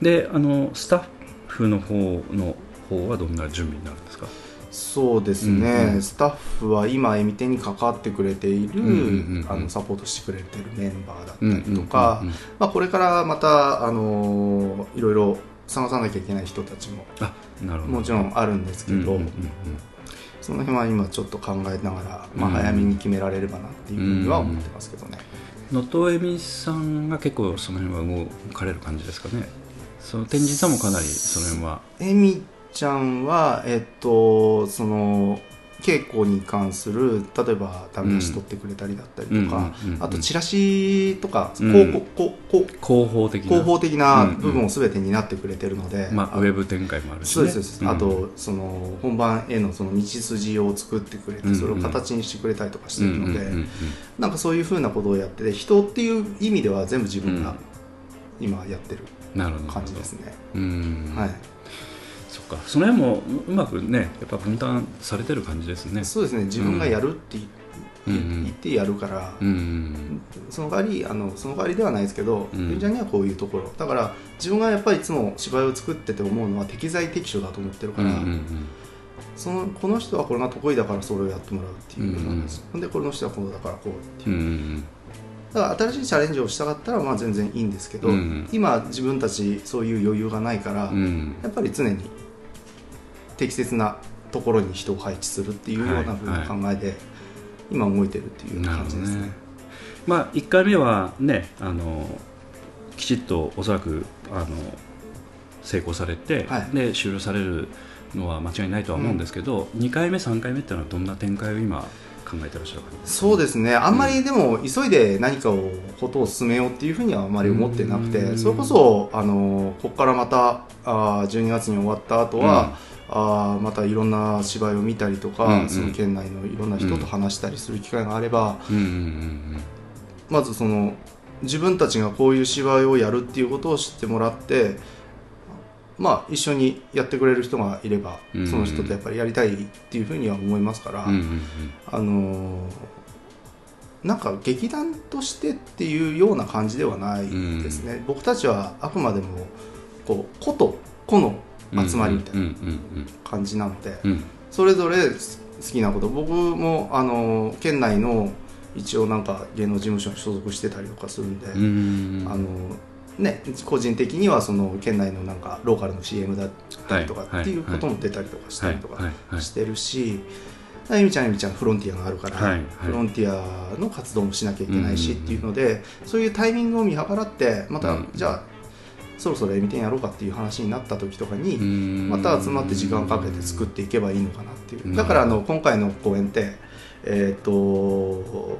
であのスタッフの方の方はどんな準備になるんですか？そうですね、うんうん。スタッフは今エミテに関わってくれている、うんうんうんうん。あのサポートしてくれてるメンバーだったりとか、うんうんうんまあ、これからまた、あのいろいろ探さなきゃいけない人たちもあなるほど。もちろんあるんですけど、うんうんうんその辺は今ちょっと考えながら、まあ、うん早めに決められればなっていうふうには思ってますけどね、能登恵美さんが結構その辺は動かれる感じですかね。その天神さんもかなりその辺は。エミちゃんはえっとその稽古に関する例えばダメ出し取ってくれたりだったりとか、うんうんうんうんあとチラシとかうん。広報的な。広報的なうんうん。部分を全て担ってくれてるので、まあ、ウェブ展開もあるし、ね、そうですそうん。あとその本番へのその道筋を作ってくれて、うんうん。それを形にしてくれたりとかしてるので、うんうんうんうん。なんかそういうふうなことをやってて人っていう意味では全部自分が今やってる感じですね、うん。はいか。その辺もうまくねやっぱ分担されてる感じですね。そうですね。自分がやるって言,、ってやるから、うんうん。その代わりあのその代わりではないですけど、うん。ちゃんにはこういうところ。だから自分がやっぱりいつも芝居を作ってて思うのは適材適所だと思ってるから、うんうんうん。そのこの人はこれが得意だからそれをやってもらうっていうようんでこの人はこうだからこうっていう、うんうんだから新しいチャレンジをしたかったらまあ全然いいんですけど、うんうん。今自分たちそういう余裕がないから、うんうん。やっぱり常に適切なところに人を配置するっていうようなふうな考えで、今動いてるっていう感じですね。まあ1回目はねあのきちっとおそらくあの成功されて、はい。で終了されるのは間違いないとは思うんですけど、2回目3回目っていうのはどんな展開を今考えてらっしゃるか？そうですね。あんまりでも急いで何かをことを進めようっていうふうにはあまり思ってなくて、うん。それこそあのここからまたあー12月に終わった後は、あーまたいろんな芝居を見たりとか、うんうん。その県内のいろんな人と話したりする機会があれば、うんうんうんまずその自分たちがこういう芝居をやるっていうことを知ってもらってまあ一緒にやってくれる人がいれば、うんその人とやっぱりやりたいっていうふうには思いますから、うんうんうん。あのーなんか劇団としてっていうような感じではないですね、僕たちはあくまでもこう個と個のうん集まりみたいなん感じなので、それぞれ好きなこと。僕もあのー県内の一応なんか芸能事務所に所属してたりとかするんで、あのね、個人的にはその県内のなんかローカルの CM だったりとかはいっていうことも出たりとかしたりとかしてるし、あゆみちゃんゆみちゃんフロンティアがあるから、はいはい。フロンティアの活動もしなきゃいけないしっていうので、そういうタイミングを見計らってまた、うん。じゃあそろそろエミテンやろうかっていう話になった時とかに、うん。また集まって時間をかけて作っていけばいいのかなっていう。うん。だからあの今回の公演ってえっ、と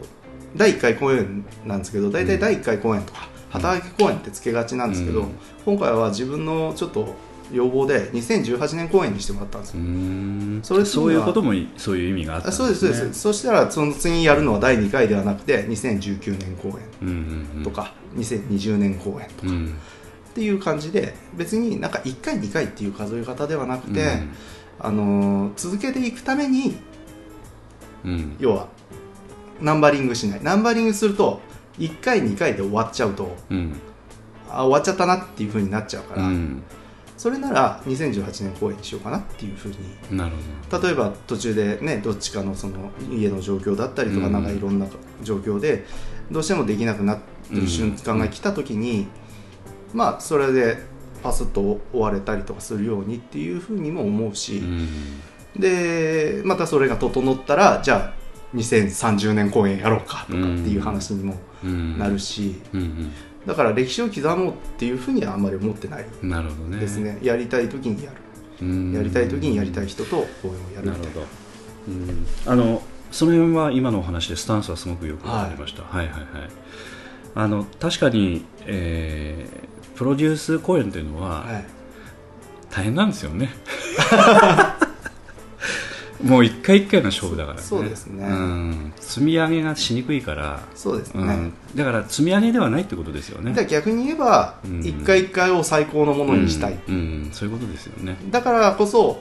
第1回公演なんですけど大体第1回公演とか旗揚げ公演ってつけがちなんですけど、うん。今回は自分のちょっと要望で2018年公演にしてもらったんですうよ、ん。それそういうこともそういう意味があったんあそうですそうです、そしたらその次やるのは第2回ではなくて2019年公演うんうんうん。とか、2020年公演とか、うんっていう感じで別になんか1回2回っていう数え方ではなくて、うん。あのー続けていくためにうん。要はナンバリングしない。ナンバリングすると1回2回で終わっちゃうとうん。あ終わっちゃったなっていう風になっちゃうから、うん。それなら2018年公演にしようかなっていう風に。なるほど。例えば途中でねどっちかのその家の状況だったりとか、うん。なんかいろんな状況でどうしてもできなくなってる瞬間が来た時に、まあそれでパスッと終われたりとかするようにっていう風にも思うし、うん。でまたそれが整ったらじゃあ2030年公演やろうかとかっていう話にもうん。なるし、うんだから歴史を刻もうっていうふうにはあんまり思ってないうんなるほどね。ですね。やりたい時にやる、うん。やりたい時にやりたい人と公演をやるみたいな。なるほど、うん、あのその辺は今のお話でスタンスはすごくよくわかりました、はい、はいはい。あの確かに、えープロデュース公演というのははい。大変なんですよね、(laughs) もう一回一回の勝負だからね。そうですね。ん、積み上げがしにくいから、そうですね、うん、だから積み上げではないってことですよね。だから逆に言えばうん。一回一回を最高のものにしたい、うん。うん。そういうことですよね。だからこそ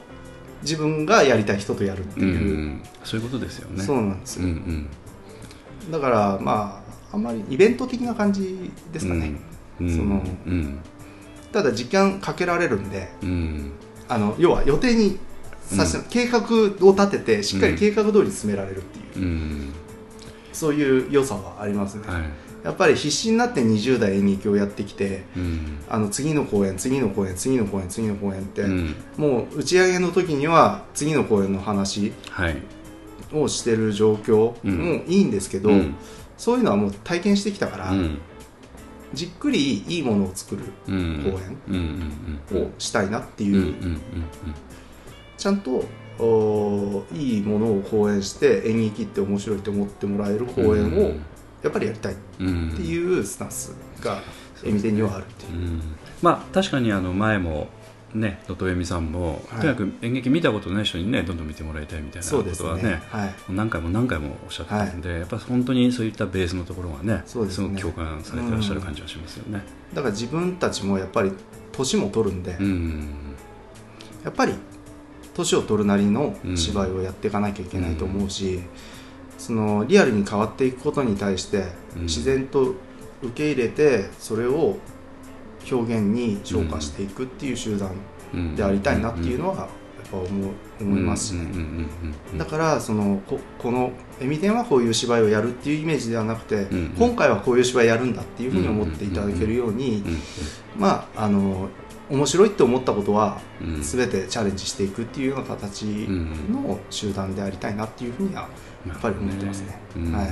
自分がやりたい人とやるっていう、ん。そういうことですよね。そうなんですうんよ、うん。だからまああんまりイベント的な感じですかね、うんそのうん。ただ時間かけられるんでうん。あの要は予定にさせ、う計画を立ててしっかり計画通り進められるっていう、うん。そういう良さはありますね、はい。やっぱり必死になって20代演劇をやってきてうん。あの次の公演次の公演次の公演次の公演って、うん。もう打ち上げの時には次の公演の話はい。をしてる状況うん。もいいんですけど、うん。そういうのはもう体験してきたから、うんじっくりいいものを作るうん。公演をしたいなってう。んいう、ちゃんとおいいものを講演して演劇って面白いと思ってもらえる講演をやっぱりやりたいっていうスタンスが演技店にはあるっていう、うん、まあ確かにあの前もね、野戸恵美さんも、はい、とにかく演劇見たことない人にねどんどん見てもらいたいみたいなことはね、ね。はい、何回も何回もおっしゃってるんで、はい、やっぱ本当にそういったベースのところがねす,、ごく共感されてらっしゃる感じはしますよね、うん、だから自分たちもやっぱり年も取るんで、うん、やっぱり年を取るなりの芝居をやっていかなきゃいけないと思うし、うん、そのリアルに変わっていくことに対して自然と受け入れてそれを表現に昇華していくっていう集団でありたいなっていうのはやっぱ思思いますしねだからそのここの「エミテン」はこういう芝居をやるっていうイメージではなくて今回はこういう芝居やるんだっていうふうに思っていただけるようにまああの面白いって思ったことは全てチャレンジしていくっていうような形の集団でありたいなっていうふうにはやっぱり思ってますね。はい、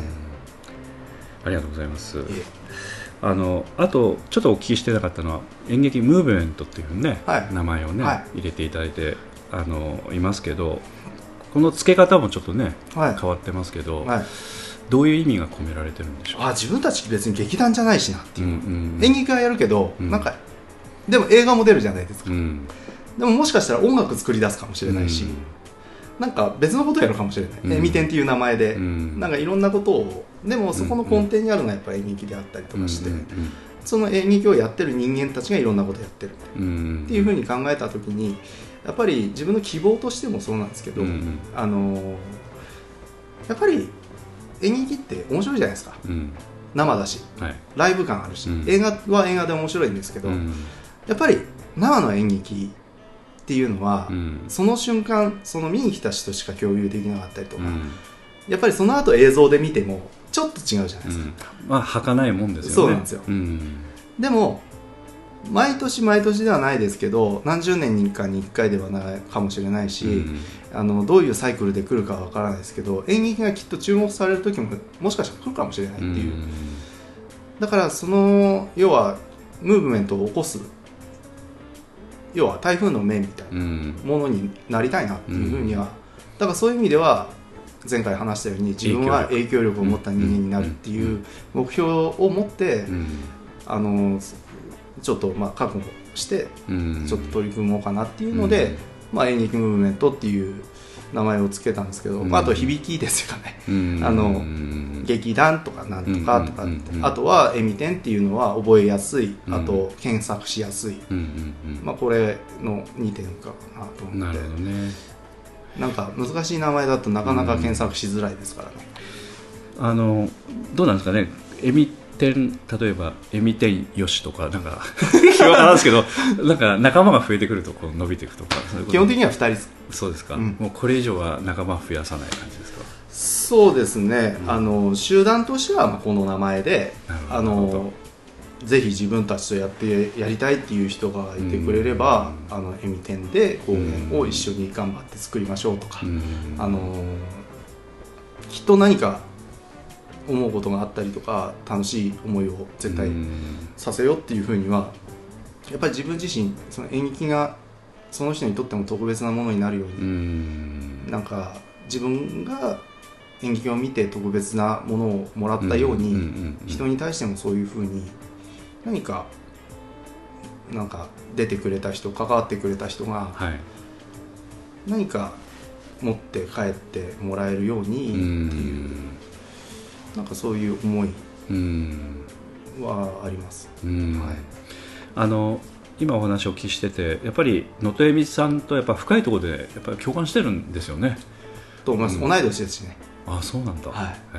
ありがとうございます。あのあとちょっとお聞きしてなかったのは演劇ムーブメントっていうね、はい、名前をね、はい、入れていただいてあのいますけどこの付け方もちょっとね、はい、変わってますけど、どういう意味が込められてるんでしょう？あ自分たち別に劇団じゃないしなっていう、うんうん、演劇はやるけど、うん、なんかでも映画も出るじゃないですか、うん、でももしかしたら音楽作り出すかもしれないし、うんなんか別のことやるかもしれない、うん、エミテンっていう名前で、うん、なんかいろんなことを。でもそこの根底にあるのはやっぱり演劇であったりとかして、その演劇をやってる人間たちがいろんなことやってる、っていうふうに考えた時にやっぱり自分の希望としてもそうなんですけど、あのやっぱり演劇って面白いじゃないですか、生だし、はい、ライブ感あるし、映画は映画で面白いんですけど、やっぱり生の演劇っていうのは、うん、その瞬間その見に来た人しか共有できなかったりとか、うん、やっぱりその後映像で見てもちょっと違うじゃないですか、うん、まあ儚いもんですよね。そうなんですよ、でも毎年毎年ではないですけど何十年かに1回ではないかもしれないし、あのどういうサイクルで来るかは分からないですけど演劇がきっと注目される時ももしかしたら来るかもしれないっていう、だからその要はムーブメントを起こす要は台風の目みたいなものになりたいなっていうふうには、だからそういう意味では前回話したように自分は影響力。を持った人間になるっていう目標を持って、あのちょっとまあ覚悟してちょっと取り組もうかなっていうので、まあ、演劇ムーブメントっていう名前を付けたんですけど、まあ、あと響きですよね、あの劇団とかなんとかとかって、あとはエミテンっていうのは覚えやすい。あと検索しやすい、まあ、これの2点かなと思って。なるほど、ね、なんか難しい名前だとなかなか検索しづらいですからね、あのどうなんですかね。エミ点例えばエミテンよしとかなんか (laughs) 気はからんですけどなんか仲間が増えてくるとこう伸びていくとか基本的には2人。そうですか、うん、もうこれ以上は仲間増やさない感じですか？そうですね、うん、あの集団としてはこの名前であのぜひ自分たちとやってやりたいっていう人がいてくれれば、うん、あのエミテンで公演を一緒に頑張って作りましょうとか、あのきっと何か思うことがあったりとか楽しい思いを絶対させようっていうふうにはやっぱり自分自身その演劇がその人にとっても特別なものになるようになんか自分が演劇を見て特別なものをもらったように人に対してもそういうふうに何かなんか出てくれた人関わってくれた人が何か持って帰ってもらえるようにっていうなんかそういう思いはあります。はい、あの今お話をお聞きしててやっぱり能登恵美さんとやっぱ深いところでやっぱり共感してるんですよね。と思います、うん、同い年ですしね。あそうなんだ、はい。え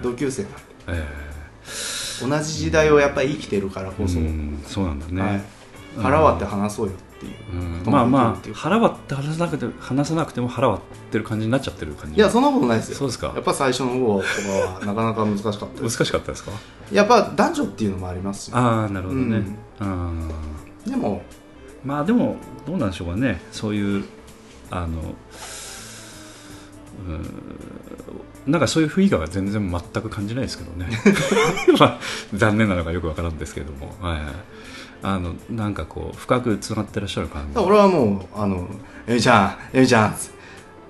ー、同級生なんで、えー、同じ時代をやっぱり生きてるからこそ、うん、そうなんだね、はい、腹割って話そうよっていう、うん、まあまあ腹割って話さなくて話さなくても腹割ってる感じになっちゃってる感じ。いやそんなことないですよ。そうですか。やっぱ最初の方とかはなかなか難しかった難しかったですか？やっぱ男女っていうのもありますし、ああなるほどね、うん、でもまあでもどうなんでしょうかね。そういうあのうん。なんかそういう雰囲気は全然全く感じないですけどね、(laughs) まあ、残念なのかよくわからんですけれども、はいはい、あのなんかこう深くつながってらっしゃる感じ俺はもう「あのえみちゃんえみちゃん」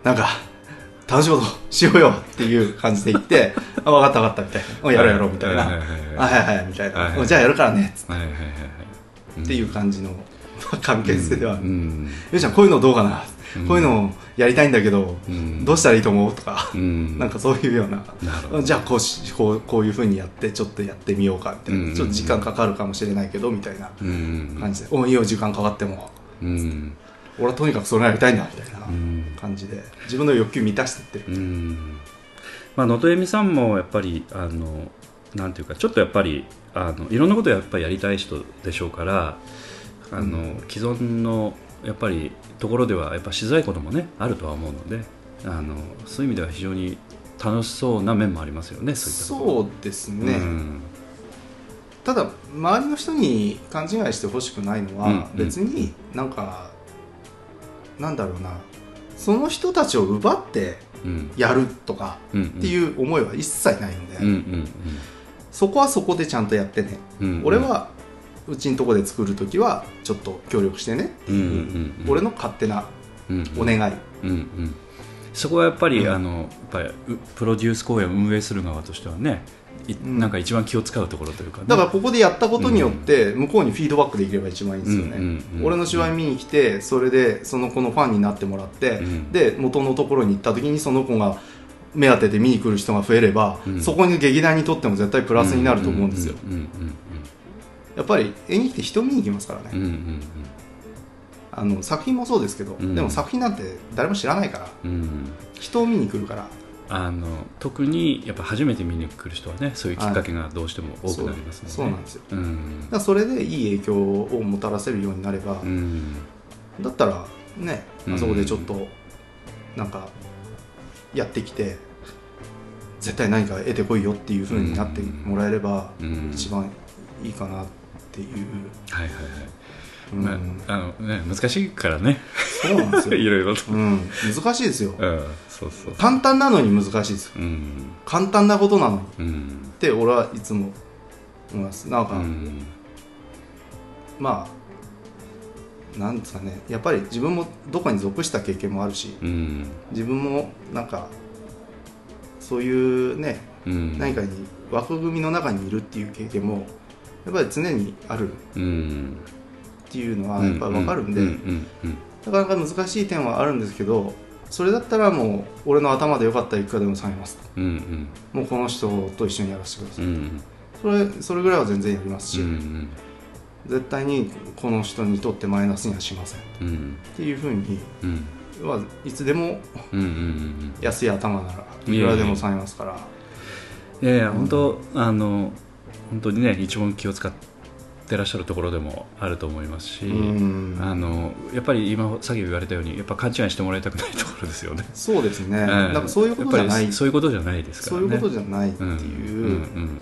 なんか楽しいことしようよっていう感じで言って「(laughs) あ分かった分かった」みたいな「おやろうやろう」みたいな「はいはいはいあはいはい」みたいな、じゃあやるからね」はいはいはいはい。っていう感じの、まあ関係性ではえみちゃんこういうのどうかな、うんこういうのやりたいんだけど、うん。どうしたらいいと思うとか、うん。なんかそういうような。じゃあこうしこうこういうふうにやってちょっとやってみようかみたいな、うん。ちょっと時間かかるかもしれないけどみたいなうん。感じで「おいいよ時間かかっても。うん。俺はとにかくそれやりたいんだ」みたいなうん。感じで。自分の欲求満たしていってる、うん。まあ能登恵美さんもやっぱりあのなんていうかちょっとやっぱりあのいろんなことをやっぱりやりたい人でしょうからあの、既存のやっぱりところではやっぱしづらいこともねあるとは思うのであのそういう意味では非常に楽しそうな面もありますよねそういったところ。そうですね、うん。ただ周りの人に勘違いしてほしくないのは、うん別になんかなんだろうな。その人たちを奪ってうん。やるとかうんっていう思いは一切ないので、うんうん。そこはそこでちゃんとやってね、うんうん。俺はうちのとこで作る時はちょっと協力してね。っていう,、うん。俺の勝手なうんお願い、うんうん。そこはやっぱり、うん。あのやっぱりうプロデュース公演を運営する側としてはねなんか一番気を使うところというか、ね、だからここでやったことによって向こうにフィードバックできれば一番いいんですよね、俺の芝居見に来てそれでその子のファンになってもらって、うんで元のところに行った時にその子が目当てで見に来る人が増えれば、うん。そこに劇団にとっても絶対プラスになると思うんですよ、やっぱり演劇って人見に行きますからね、うんうんうん。あの作品もそうですけど、うん。でも作品なんて誰も知らないからうんうん。人を見に来るから。あの特にやっぱ初めて見に来る人はねそういうきっかけがどうしても多くなりますので、そうそうなんですよ。うん。だそれでいい影響をもたらせるようになれば、うん。だったらねうん。あそこでちょっとなんかやってきて絶対何か得てこいよっていう風になってもらえればうん。一番いいかな。っていう、はいはいはい、うん。まああのね難しいからね。そうなんですよ、(laughs) いろいろと、うん、難しいですよ。うん、そうそう簡単なのに難しいですよ。うん。簡単なことなのに。っうん。て俺はいつも思います。なんか、うん。まあなんですかね。やっぱり自分もどこかに属した経験もあるしうん。自分もなんかそういうねうん。何かに枠組みの中にいるっていう経験もやっぱり常にある。うんっていうのはやっぱり分かるんで、うん。うん。うん。なかなか難しい点はあるんですけどそれだったらもう俺の頭でよかったらいくらでも下げます。うんうん。もうこの人と一緒にやらせてください、うんそれそれぐらいは全然やりますし、うん絶対にこの人にとってマイナスにはしません。っうんていうふうにうん。はいつでもうんうんうん安い頭ならいくらでも下げますから。いやいや本当あの本当にね一番気を使ってらっしゃるところでもあると思いますし、うん。あのやっぱり今さっき言われたようにやっぱ勘違いしてもらいたくないところですよね。そうですね、うん。なんかそういうことじゃない。そういうことじゃないですからね。そういうことじゃないっていう、うんうん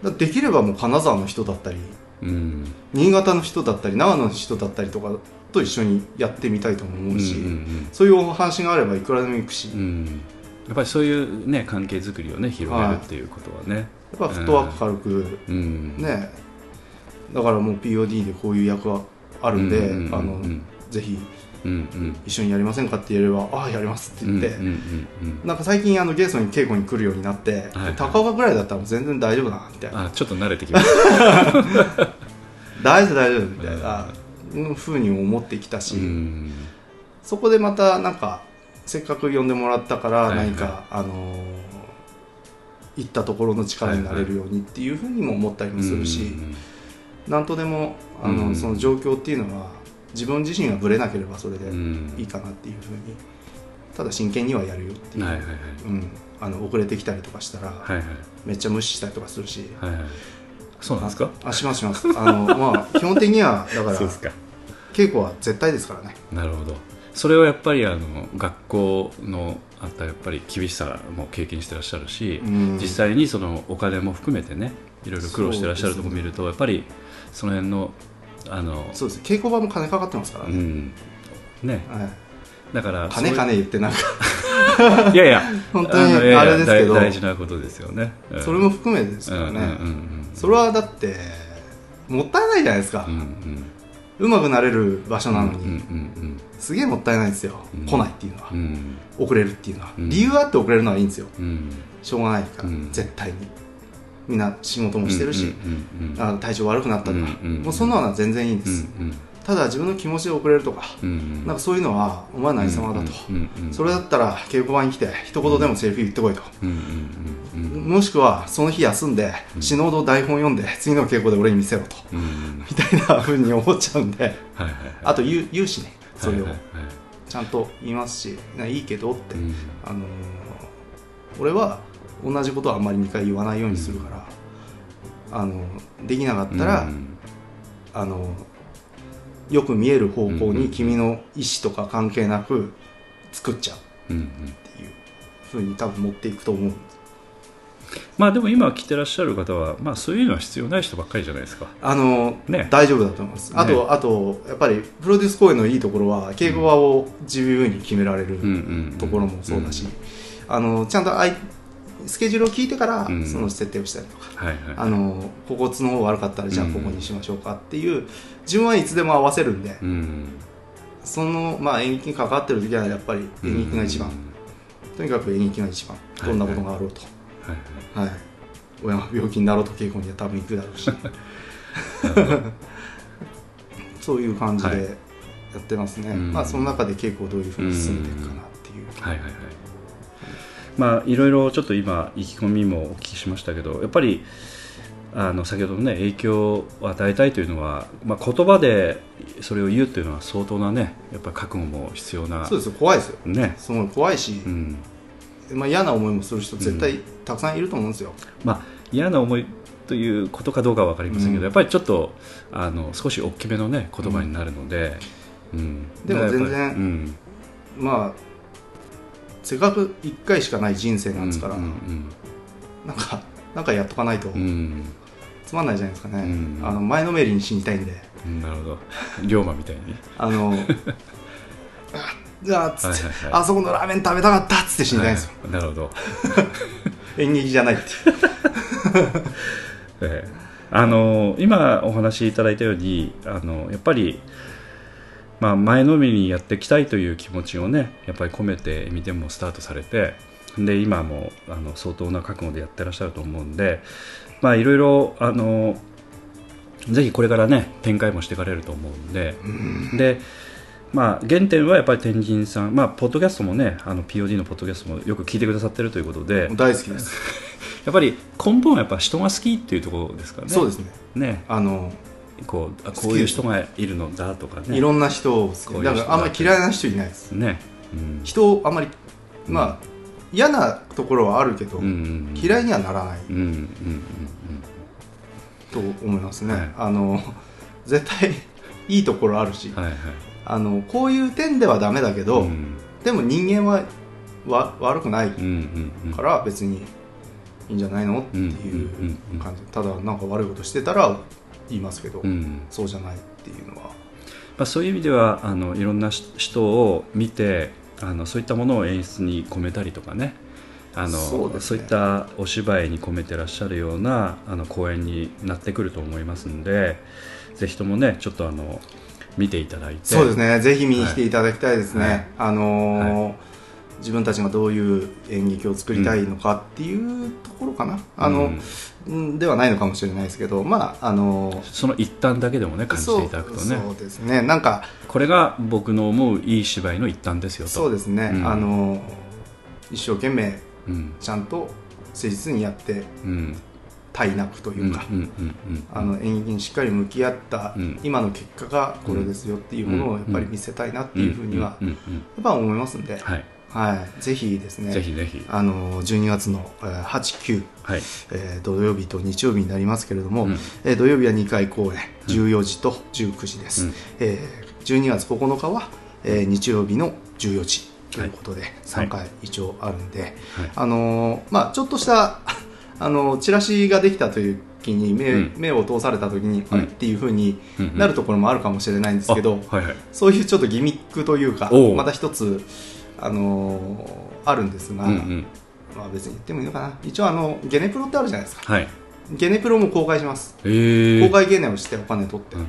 だからできればもう金沢の人だったりうん。うん新潟の人だったり長野の人だったりとかと一緒にやってみたいとも思うし、うんうんそういうお話があればいくらでも行くし、うん。うんやっぱりそういうね関係づくりをね広げるっていうことはね。やっぱフットワーク軽く、うん。ね。だからもう POD でこういう役があるんで、うんうんうんあのうんぜひうんうん。一緒にやりませんかって言えればああやりますって言って、うんうんうんなんか最近あのゲストに稽古に来るようになって、はい高岡ぐらいだったら全然大丈夫だなみたいな。あちょっと慣れてきました。大丈夫大丈夫みたいなふうに思ってきたし、うん。そこでまたなんかせっかく呼んでもらったからはいはい。何か、あのー行ったところの力になれるようにっていうふうにも思ったりもするし、なんとでもあの、うん。その状況っていうのは自分自身がぶれなければそれでうん。いいかなっていうふうにただ真剣にはやるよっていう、はいはいはい。うん、あの遅れてきたりとかしたら、はいはい。めっちゃ無視したりとかするし、はいはい。そうなんですか？あしますします。あの、まあ、基本的にはだからそうですか。稽古は絶対ですからね。なるほど。それをやっぱりあの学校のあったやっぱり厳しさも経験してらっしゃるし、うん。実際にそのお金も含めてねいろいろ苦労してらっしゃるところを見ると、やっぱりその辺のあのそうです。稽古場も金かかってますから。ね、うん。ね。はい。だから金金言ってなんか。いやいや。(laughs) 本当にあれですけど。大大事なことですよね、うん。それも含めてですからね、うんうんうんそれはだってもったいないじゃないですか。うん、うんうまくなれる場所なのに、うんうんすげえもったいないですよ、うん。来ないっていうのは、うん。うん遅れるっていうのは、うん。理由あって遅れるのはいいんですよ。うん。しょうがないから、うん。絶対に。みんな仕事もしてるし、うん体調悪くなったとか、うんうんもうそんなのは全然いいんです、うんただ自分の気持ちで遅れるとか、なんかそういうのはお前何様だと、それだったら稽古場に来て一言でもセリフ言ってこいと、もしくはその日休んで死のうど台本読んで次の稽古で俺に見せろと。みたいなふうに思っちゃうんで。あと言う言うしねそれを。ちゃんと言いますしいいけどって、うん。あのー俺は同じことはあんまり2回言わないようにするから、あのできなかったら、うん。あのよく見える方向うんに君の意思とか関係なく作っちゃうっていうふうに多分持っていくと思う。まあでも今来てらっしゃる方は、まあ、そういうのは必要ない人ばっかりじゃないですか。あの、ね。大丈夫だと思います。あと、ねあとやっぱりプロデュース公演のいいところは稽古場を自由に決められるところもそうだし、あのちゃんとスケジュールを聞いてからうん。その設定をしたりとか、はいはい。あのここ都合悪かったらじゃあうん。ここにしましょうかっていう自分はいつでも合わせるんで、うん。その、まあ、演劇に関わってる時はやっぱり演劇が一番、とにかく演劇が一番。どんなことがあろうと、はいはい。はい。親が病気になろうと稽古には多分行くだろうし。(laughs) そういう感じでやってますね、うん。まあ、その中で稽古をどういうふうに進めていくかなっていう、はいはいはい。まあいろいろちょっと今意気込みもお聞きしましたけど、やっぱりあの先ほどのね影響を与えたいというのは、まあ言葉でそれを言うというのは相当なねやっぱり覚悟も必要なそうですよ。怖いですよ。ね。すごい怖いしう、ん。まあ、嫌な思いもする人絶対たくさんいると思うんですよ、まあ嫌な思いということかどうかは分かりませんけど、うん。やっぱりちょっとあの少し大きめのね言葉になるので。うん。でも全然うん。まあせっかく1回しかない人生なんですから、うんうんなんかなんかやっとかないとうん。うんつまんないじゃないですかね、うん。あの前のめりに死にたいんで。うんなるほど。龍馬みたいにあのあじゃあつって、はいはいはい。あそこのラーメン食べたかったっつって死にたいんですよ、はい。なるほど、(laughs) 演劇じゃないって。(laughs) ええ。あの今お話しいただいたようにあのやっぱり、まあ、前のめりにやっていきたいという気持ちをねやっぱり込めて見てもスタートされてで今もあの相当な覚悟でやってらっしゃると思うんでまあいろいろあのぜひこれからね展開もしていかれると思うんで、でまあ、原点はやっぱり天神さん、まあ、ポッドキャストもねあの POD のポッドキャストもよく聞いてくださってるということで大好きです、(laughs) やっぱり根本はやっぱ人が好きっていうところですからね。そうですね。ね。あのこうあこういう人がいるのだとかね。いろんな人を好きだからあんまり嫌いな人いないです。ね。うん。人をあんまりまあ嫌なところはあるけど、うんうんうん。嫌いにはならない。うんうんうんと思いますね、はい。あの絶対 (laughs) いいところあるし、うんはいはい。あのこういう点ではダメだけど、うん。でも人間はわ悪くないうんうんうん。から別にいいんじゃないの？っていううんうんうん。感じ。ただなんか悪いことしてたら言いますけど、うん。そうじゃないっていうのは。まあ、そういう意味ではあのいろんなし人を見てあのそういったものを演出に込めたりとかね。あのそうですね。いったお芝居に込めてらっしゃるようなあの公演になってくると思いますのでぜひともねちょっとあの見ていただいて。そうですね。ぜひ見に来ていただきたいですね、はい。あのー自分たちがどういう演劇を作りたいのかっていうところかな、あの、うんではないのかもしれないですけどまああのーその一端だけでもね感じていただくとね。そうですね。なんかこれが僕の思ういい芝居の一端ですよと。そうですね、うん。あの一生懸命うん。ちゃんと誠実にやってうん。くというか、演劇にしっかり向き合ったうん。今の結果がこれですよっていうものをやっぱり見せたいなっていうふうにはうん。やうんうんっぱ思いますんで、はいはい、ぜひですねぜひぜひ。あの12月のえー8、9、はい。えー土曜日と日曜日になりますけれども、うん。えー土曜日は2回公演14時と19時です、うん。えー12月9日は、えー日曜日の14時ということで3回一応あるんで、はい。あのーまあ、ちょっとした (laughs) あのチラシができたという時に目,、うん。目を通された時に、うん。っていうふうになるところもあるかもしれないんですけど、あはいはい。そういうちょっとギミックというかまた一つあのーあるんですが、うんうん。まあ、別に言ってもいいのかな。一応あのゲネプロってあるじゃないですか。はい。ゲネプロも公開します。えー。公開ゲネをしてお金取って、うん。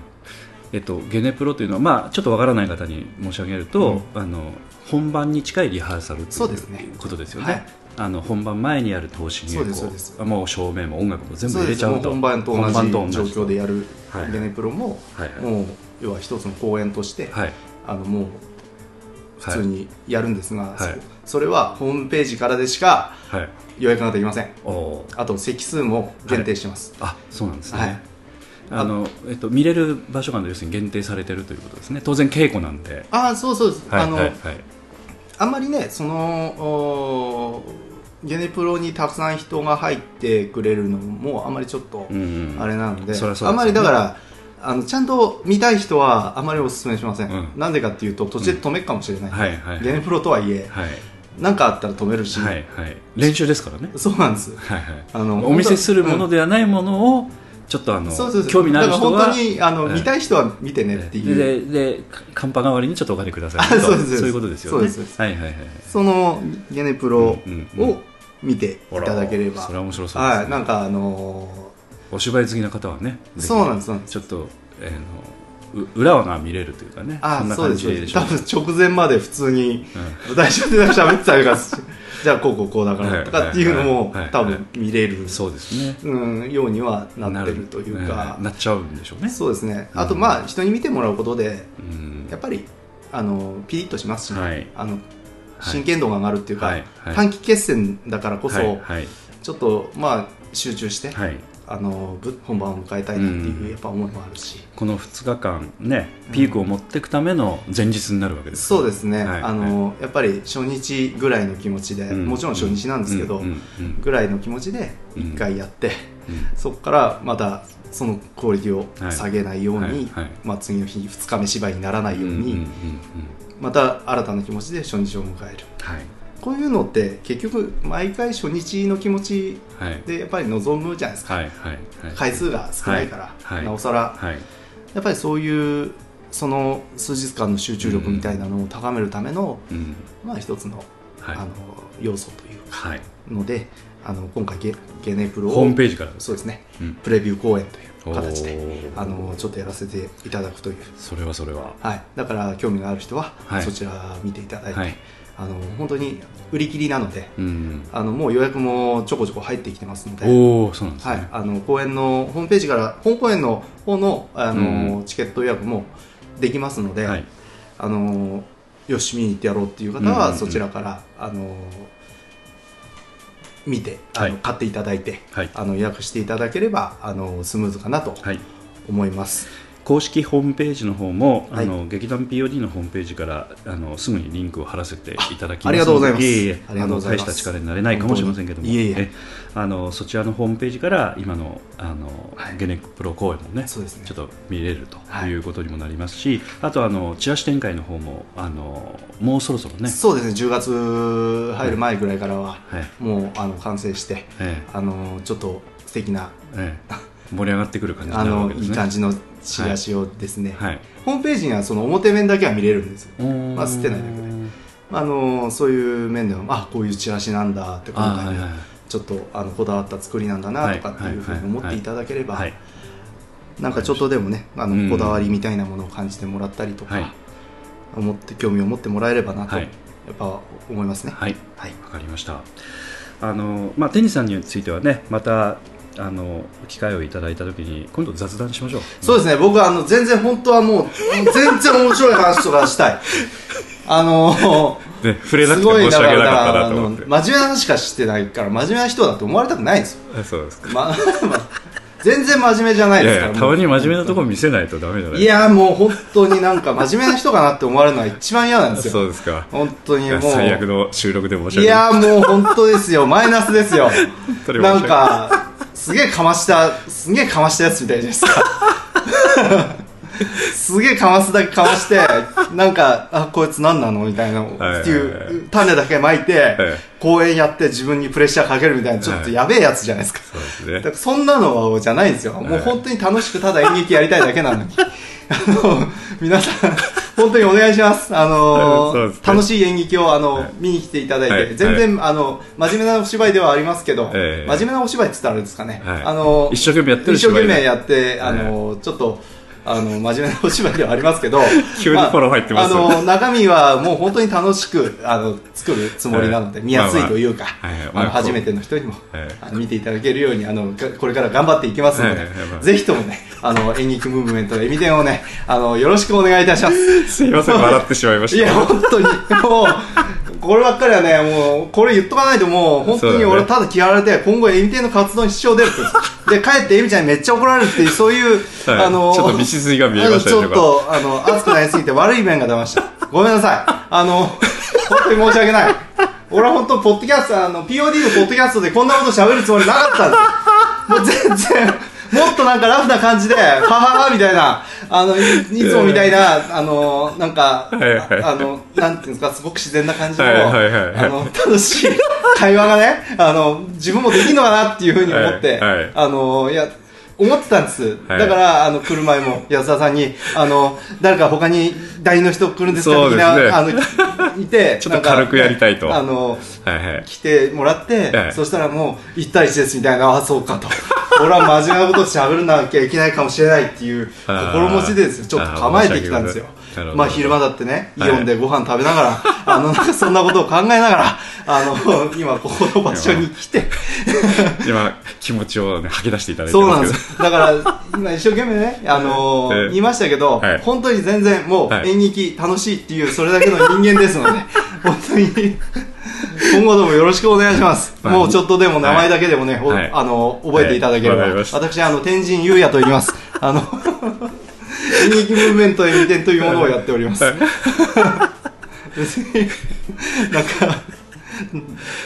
えっと、ゲネプロというのは、まあ、ちょっとわからない方に申し上げると、あの本番に近いリハーサルとそうですね。いうことですよはい。ね。あの本番前にやる投資そうですそうです。もう照明も音楽も全部入れちゃうと。本番と同じ状況でやるはい。ゲネプロも、はいはい。もう要は一つの公演として、はい。あのもう普通にやるんですが、はい。そそれはホームページからでしかはい。予約ができません。おー。あと席数も限定してます、あそうなんですね、はい。あのえっと、見れる場所が要するに限定されてるということですね。当然稽古なんで。ああそうそうです、はいあの、はいはい。あんまりねそのおゲネプロにたくさん人が入ってくれるのもあんまりちょっとうんうんあれなので,、うですよね。あんまりだからあのちゃんと見たい人はあまりお勧めしません、うん。なんでかっていうと途中で止めるかもしれない、はいはい。ゲネプロとはいえはい。何かあったら止めるし、はいはい。練習ですからね。そうなんです。はいはい。あのお見せするものではないものをちょっとあのそうそうそう。興味のある人はだから本当にあの、はい。見たい人は見てねっていう。でででカンパ代わりにちょっとお金くださいあとそうです。そういうことですよね。そうです。はいはいはい。そのゲネプロうんうんうん。を見ていただければ、それは面白そうですね。はいなんかあのお芝居好きな方はねそうなんですちょっと、えーのう裏が見れるというかねあそうです多分直前まで普通に舞台上で喋ってたりとかし (laughs) じゃあこうこうこうだかはいらとかっていうのも多分見れる、そうですね。うん、ようにはなってるというか。な,、なっちゃうんでしょうね。そうですね。あとまあ人に見てもらうことでうん。やっぱりあのピリッとしますしね、はい。あの真剣度が上がるっていうか、はい。はい。短期決戦だからこそ、はい。はい。ちょっとまあ集中して、はいあのぶ本番を迎えたいなっていう、うん。やっぱ思いもあるし。この2日間ねピークを持っていくための前日になるわけですそうですね、はい。あのやっぱり初日ぐらいの気持ちで、うん。もちろん初日なんですけど、うん。うん。うん。ぐらいの気持ちで1回やって、うん。そこからまたそのクオリティを下げないように、まあ、次の日2日目芝居にならないように、うんうんうんうん。また新たな気持ちで初日を迎える。はいこういうのって結局毎回初日の気持ちはい。でやっぱり望むじゃないですか、はいはいはい。回数が少ないから、なおさら。はい。やっぱりそういうその数日間の集中力みたいなのを高めるための、うん。まあ一つの,、はい。あの要素というかはい。のであの今回ゲゲネプロをホームページから。そうですね、うん。プレビュー公演という形であのちょっとやらせていただくという、それはそれは。はい、だから興味がある人は、はい。そちら見ていただいて、はいあの本当に売り切りなのでうんあのもう予約もちょこちょこ入ってきてますので。おおそうなんですね。はい、あの公演のホームページから本公演の方のあの、うん。チケット予約もできますので、はい。あのよし見に行ってやろうっていう方は、そちらからあの見てあの、はい。買っていただいて、はい。あの予約していただければあのスムーズかなとはい。思います。公式ホームページの方も、はい。あの劇団 POD のホームページからあのすぐにリンクを貼らせていただきます。あありがとうございます。いあの大した力になれないかもしれませんけども。いえいえ。えあのそちらのホームページから今のあの、はい。ゲネプロ公演もねね。ちょっと見れるとはいいうことにもなりますし、あとあのチラシ展開の方もあのもうそろそろね、そうですね。10月入る前ぐらいからは、はい。もうあの完成してえあのちょっと素敵なええ。え盛り上がってくる感じになるわけですね。いい感じのチラシをですね、はい。ホームページにはその表面だけは見れるんですよ。まあ捨てないだけであのそういう面ではあこういうチラシなんだって今回はあはいはいはい。ちょっとあのこだわった作りなんだなとかっていうふうに思っていただければはい。なんかちょっとでもねあうん。のこだわりみたいなものを感じてもらったりとはい。か思って興味を持ってもらえればなとはい。やっぱ思いますね。はい。はい。わかりました。あのまあテニスさんについてはねまたあの機会をいただいたときに今度雑談しましょう。そうですね僕はあの全然本当はもう全然面白い話とかしたい (laughs) あのね触れなくてすごい申し訳なかっただからあのなと思って。真面目な話しかしてないから真面目な人だと思われたくないんですよあそうですか。まま全然真面目じゃないいですからやいやたまに真面目なところろ見せないとダメじゃないいやもう本当になんか真面目な人かなって思われるのが一番嫌なんですよそうですか。本当にいもうや最悪の収録で申し訳いない。やもう本当ですよマイナスですよ (laughs) なんかすげえかましたすげえかましたやつみたいじゃないですか。すげえかますだけかまして (laughs) なんかあこいつ何なの？みたいなはいっていう種だけまいて公演やって自分にプレッシャーかけるみたいなちょっとやべえやつじゃないですか。そうですね。だからそんなのじゃないんですよ。もう本当に楽しくただ演劇やりたいだけなのに。(laughs) あの、皆さん、本当にお願いします。あの、楽しい演劇を、あの、はい。見に来ていただいて、はい。全然、あの、真面目なお芝居ではありますけど、ええ。真面目なお芝居って言ったらあれですかね。はい。あの、一生懸命やってる一生懸命やって、あの、ちょっと、あの、真面目なお芝居ではありますけど、(laughs) 急にフォロー入ってますあ、あの、中身はもう本当に楽しく、あの、作るつもりなので、はい。見やすいというか、初めての人にも、はい。あの見ていただけるようにあのかこれから頑張っていきますので、ぜひともねあの演劇ムーブメントエミテンをねあのよろしくお願いいたします。(laughs) すいません笑ってしまいました。いや本当にもうこればっかりはねもうこれ言っとかないともう本当に俺ただ嫌われて今後エミテンの活動に支障出るって。で帰ってエミちゃんにめっちゃ怒られるっていうそういう、はい。あのちょっと道筋が見えましたねあのちょっとあの熱くなりすぎて悪い面が出ました。ごめんなさい。あの本当に申し訳ない。俺は本当ポッドキャストあの POD のポッドキャストでこんなこと喋るつもりなかったんです。よもう全然もっとなんかラフな感じで、はははみたいな、あの、いいつもみたいな、あの、なんか、はいはい。あの、なんていうんですか、すごく自然な感じの、はいはいはいはい。あの、楽しい会話がね、あの、自分もできるのかなっていうふうに思って、はいはい。あの、いや、思ってたんです。はい。だから、あの、来る前も (laughs) 安田さんに、あの、誰か他に代理の人来るんですか？そうですね。的な、あの、いて、(laughs) ちょっと軽くやりたいと。あの、はいはい。来てもらって、はい。そしたらもう1対1ですみたいな、ああ、そうかと。(laughs) 俺は真面目なこと喋らなきゃいけないかもしれないっていう心持ちでですよ、ちょっと構えてきたんですよまあ昼間だってね、イはい。オンでご飯食べながら、(laughs) あの、なんかそんなことを考えながら、あの、今ここの場所に来て、今気持ちをね吐き出していただいてそうなんです。す。だから、今一生懸命ね、あのーええ。言いましたけど、はい。本当に全然もうはい。演劇楽しいっていう、それだけの人間ですので、(laughs) 本当に、今後ともよろしくお願いします。はい。もうちょっとでも名前だけでもね、おはい。あの、覚えていただければ。はい。私、あの、天神優也と言います。あの、演劇ムーブメントエミテンというものをやっております。別に、なんか、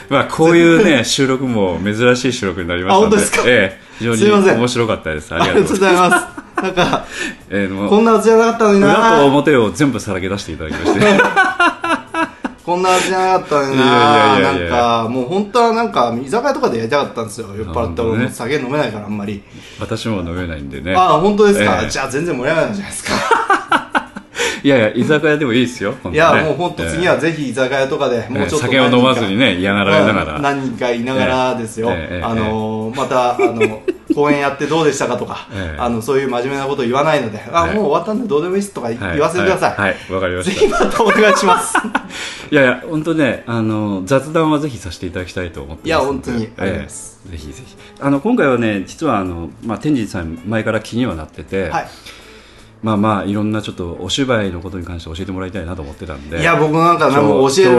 まあこういうね収録も珍しい収録になりましたので。あ本当ですか？ええ非常すいません。に面白かったです。あありがとうございます。なんか、(laughs) ええもうこんなはずじゃなかったのに裏とな表を全部さらけ出していただきまして (laughs) こんな味じゃなかったのにな。なんか、もう本当はなんか、居酒屋とかでやりたかったんですよ。酔っ払って俺も酒飲めないからあんまり。私も飲めないんでね。ああ、本当ですか、ええ。じゃあ全然盛り上がらないじゃないですか。(laughs) いやいや居酒屋でもいいですよ。ね。いや、もう本当次はぜひ居酒屋とかで、もうちょっと酒を飲まずにね嫌がられながら。うん何人かいながらですよ。ええええ。あのー、また、あの、公演やってどうでしたかとか、ええ。あの、そういう真面目なこと言わないので、あ、はいもう終わったんでどうでもいいっすとか言わせてください。はい。はい。わかりまぜした。ひまたお願いします。(laughs) いやいや、本当ね、あの雑談はぜひさせていただきたいと思っていや本当に。ありがとうございえます。えぜひぜひ。あの今回はね、実はあのまあ天神さん前から気にはなってて、はい。まあまあいろんなちょっとお芝居のことに関して教えてもらいたいなと思ってたんで、いや、僕なんか何も教える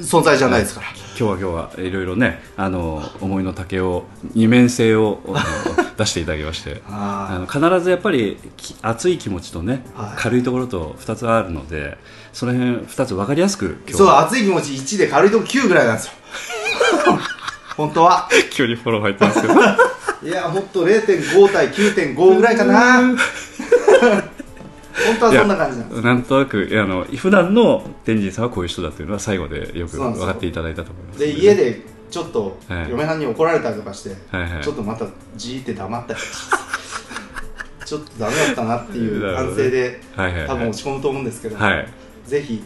存在じゃないですから。今日は今日はいろいろね、あの思いの丈を二面性を (laughs) 出していただきまして。ああの必ずやっぱりき熱い気持ちとね、はい軽いところと2つあるのでその辺2つ分かりやすく今日そう、は熱い気持ち1で軽いとこ9ぐらいなんですよ。(laughs) 本当は。急にフォロー入ってますけど (laughs) いや、もっと0.5対9.5ぐらいかな。本当はそんな感じなんです。なんとなくあの普段の天神さんはこういう人だっていうのは最後でよく分かっていただいたと思います。で、家でちょっとはい。嫁はんに怒られたりとかして、はい。はいちょっとまたじーって黙ったりとか。し (laughs) てちょっとダメだったなっていう反省で、はいはいはい。多分落ち込むと思うんですけど、はい。ぜひ、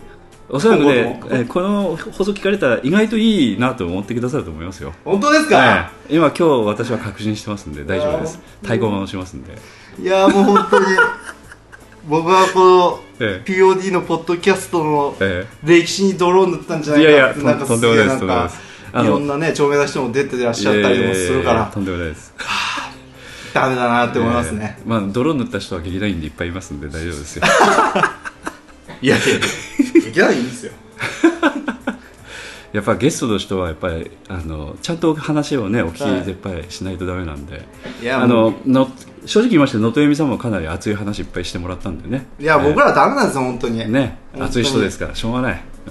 おそらくねえこの放送聞かれたら意外といいなと思ってくださると思いますよ。本当ですか、はい。今今日私は確信してますんで大丈夫です。いや太鼓判をしますんで。いやもう本当に僕はこのえ POD のポッドキャストのえ歴史に泥を塗ったんじゃないかってなんかすすげえなんかいろんなね著名な人も出てらっしゃったりもするから。とんでもないですダメだなって思いますね、えーまあ泥塗った人は劇団員でいっぱいいますんで大丈夫ですよ。(laughs) いやいや。いやいけないんですよ。やっぱゲストの人はやっぱりあのちゃんと話をねお聞はいきやっぱりしないとダメなんで、い。やあのの正直言いまして能登由美さんもかなり熱い話いっぱいしてもらったんでね。いや、僕らダメなんですよ本当に。ね本当に。熱い人ですからしょうがない、う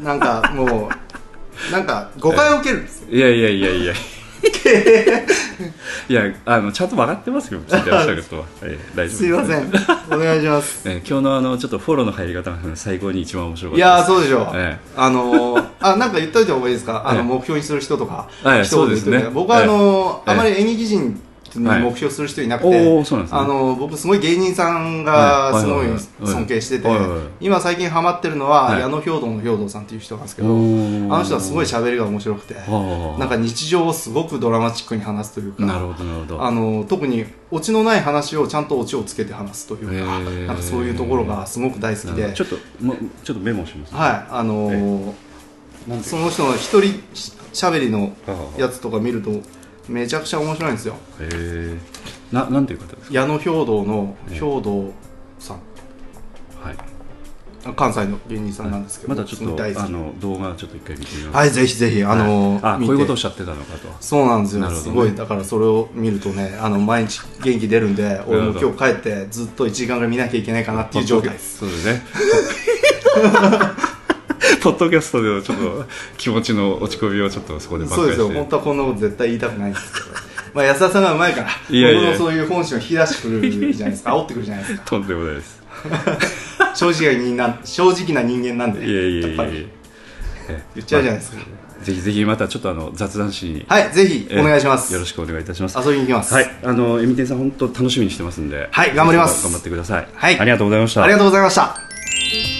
ん、なんかもうなんか誤解を受けるんですよ。いやいやいやいや。(laughs) いやあのちゃんと分かってますよ聞いてらっしゃることは、(laughs) ええ大丈夫ですいません。お願いします。(laughs) ええ今日のあのちょっとフォローの入り方が最高に一番面白かっいたです。やーそうでしょう、ええあのーあなんか言っといた方がいいですか？あのええ目標にする人とか、はい一言言っといてそうですね。僕はあのーええあまり演劇人にはい。目標する人いなくて、おーそうなんですね。あのー僕すごい芸人さんはいがすごいはいはい。はい尊敬してて、はいはい。はい今最近ハマってるのは、はい。矢野兵道の兵道さんっていう人なんですけどあの人はすごい喋りが面白くてはあなんか日常をすごくドラマチックに話すというかなるほどなるほど。あの特にオチのない話をちゃんとオチをつけて話すというか、なんかそういうところがすごく大好きで、ちょっともちょっとメモします。はい、あのその人の一人ししゃべりのやつとか見るとめちゃくちゃ面白いんですよ。へえななんていう方ですか？矢野兵道のええ。兵道さん。はい。あ関西の芸人さんなんですけど、まだちょっとあの動画ちょっと一回見てみます。はいぜひぜひあのーあこういうことをおっしゃってたのかと。そうなんですよ、ね。すごいだからそれを見るとねあの毎日元気出るんで俺も今日帰ってずっと1時間ぐらい見なきゃいけないかなっていう状態です。そうですね (laughs) (laughs) ポッドキャストでのちょっと気持ちの落ち込みをちょっとそこで挽そうですよ。本当はこんなこと絶対言いたくないんですけどまあ安田さんがうまいからいやいや。僕のそういう本心を引き出してくるじゃないですか。煽ってくるじゃないですか。とんでもないです。(laughs) 正直な人間正直な人間なんでいやいやいや。っぱり。やいやえ言っちゃうじゃないですか、ぜひぜひまたちょっとあの雑談しに。はいぜひお願いします、えよろしくお願いいたします。遊びに行きます、はいあのエミテンさん本当楽しみにしてますんで。はい頑張ります。頑張ってください。はい。ありがとうございました。ありがとうございました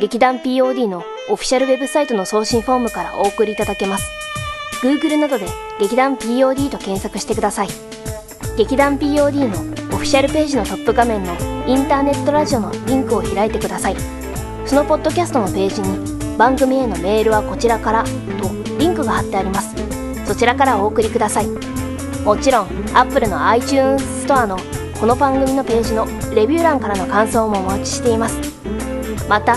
劇団 POD のオフィシャルウェブサイトの送信フォームからお送りいただけます。Google などで劇団 POD と検索してください。劇団 POD のオフィシャルページのトップ画面のインターネットラジオのリンクを開いてください。そのポッドキャストのページに番組へのメールはこちらからとリンクが貼ってあります。そちらからお送りください。もちろん Apple の iTunes ストアのこの番組のページのレビュー欄からの感想もお待ちしています。また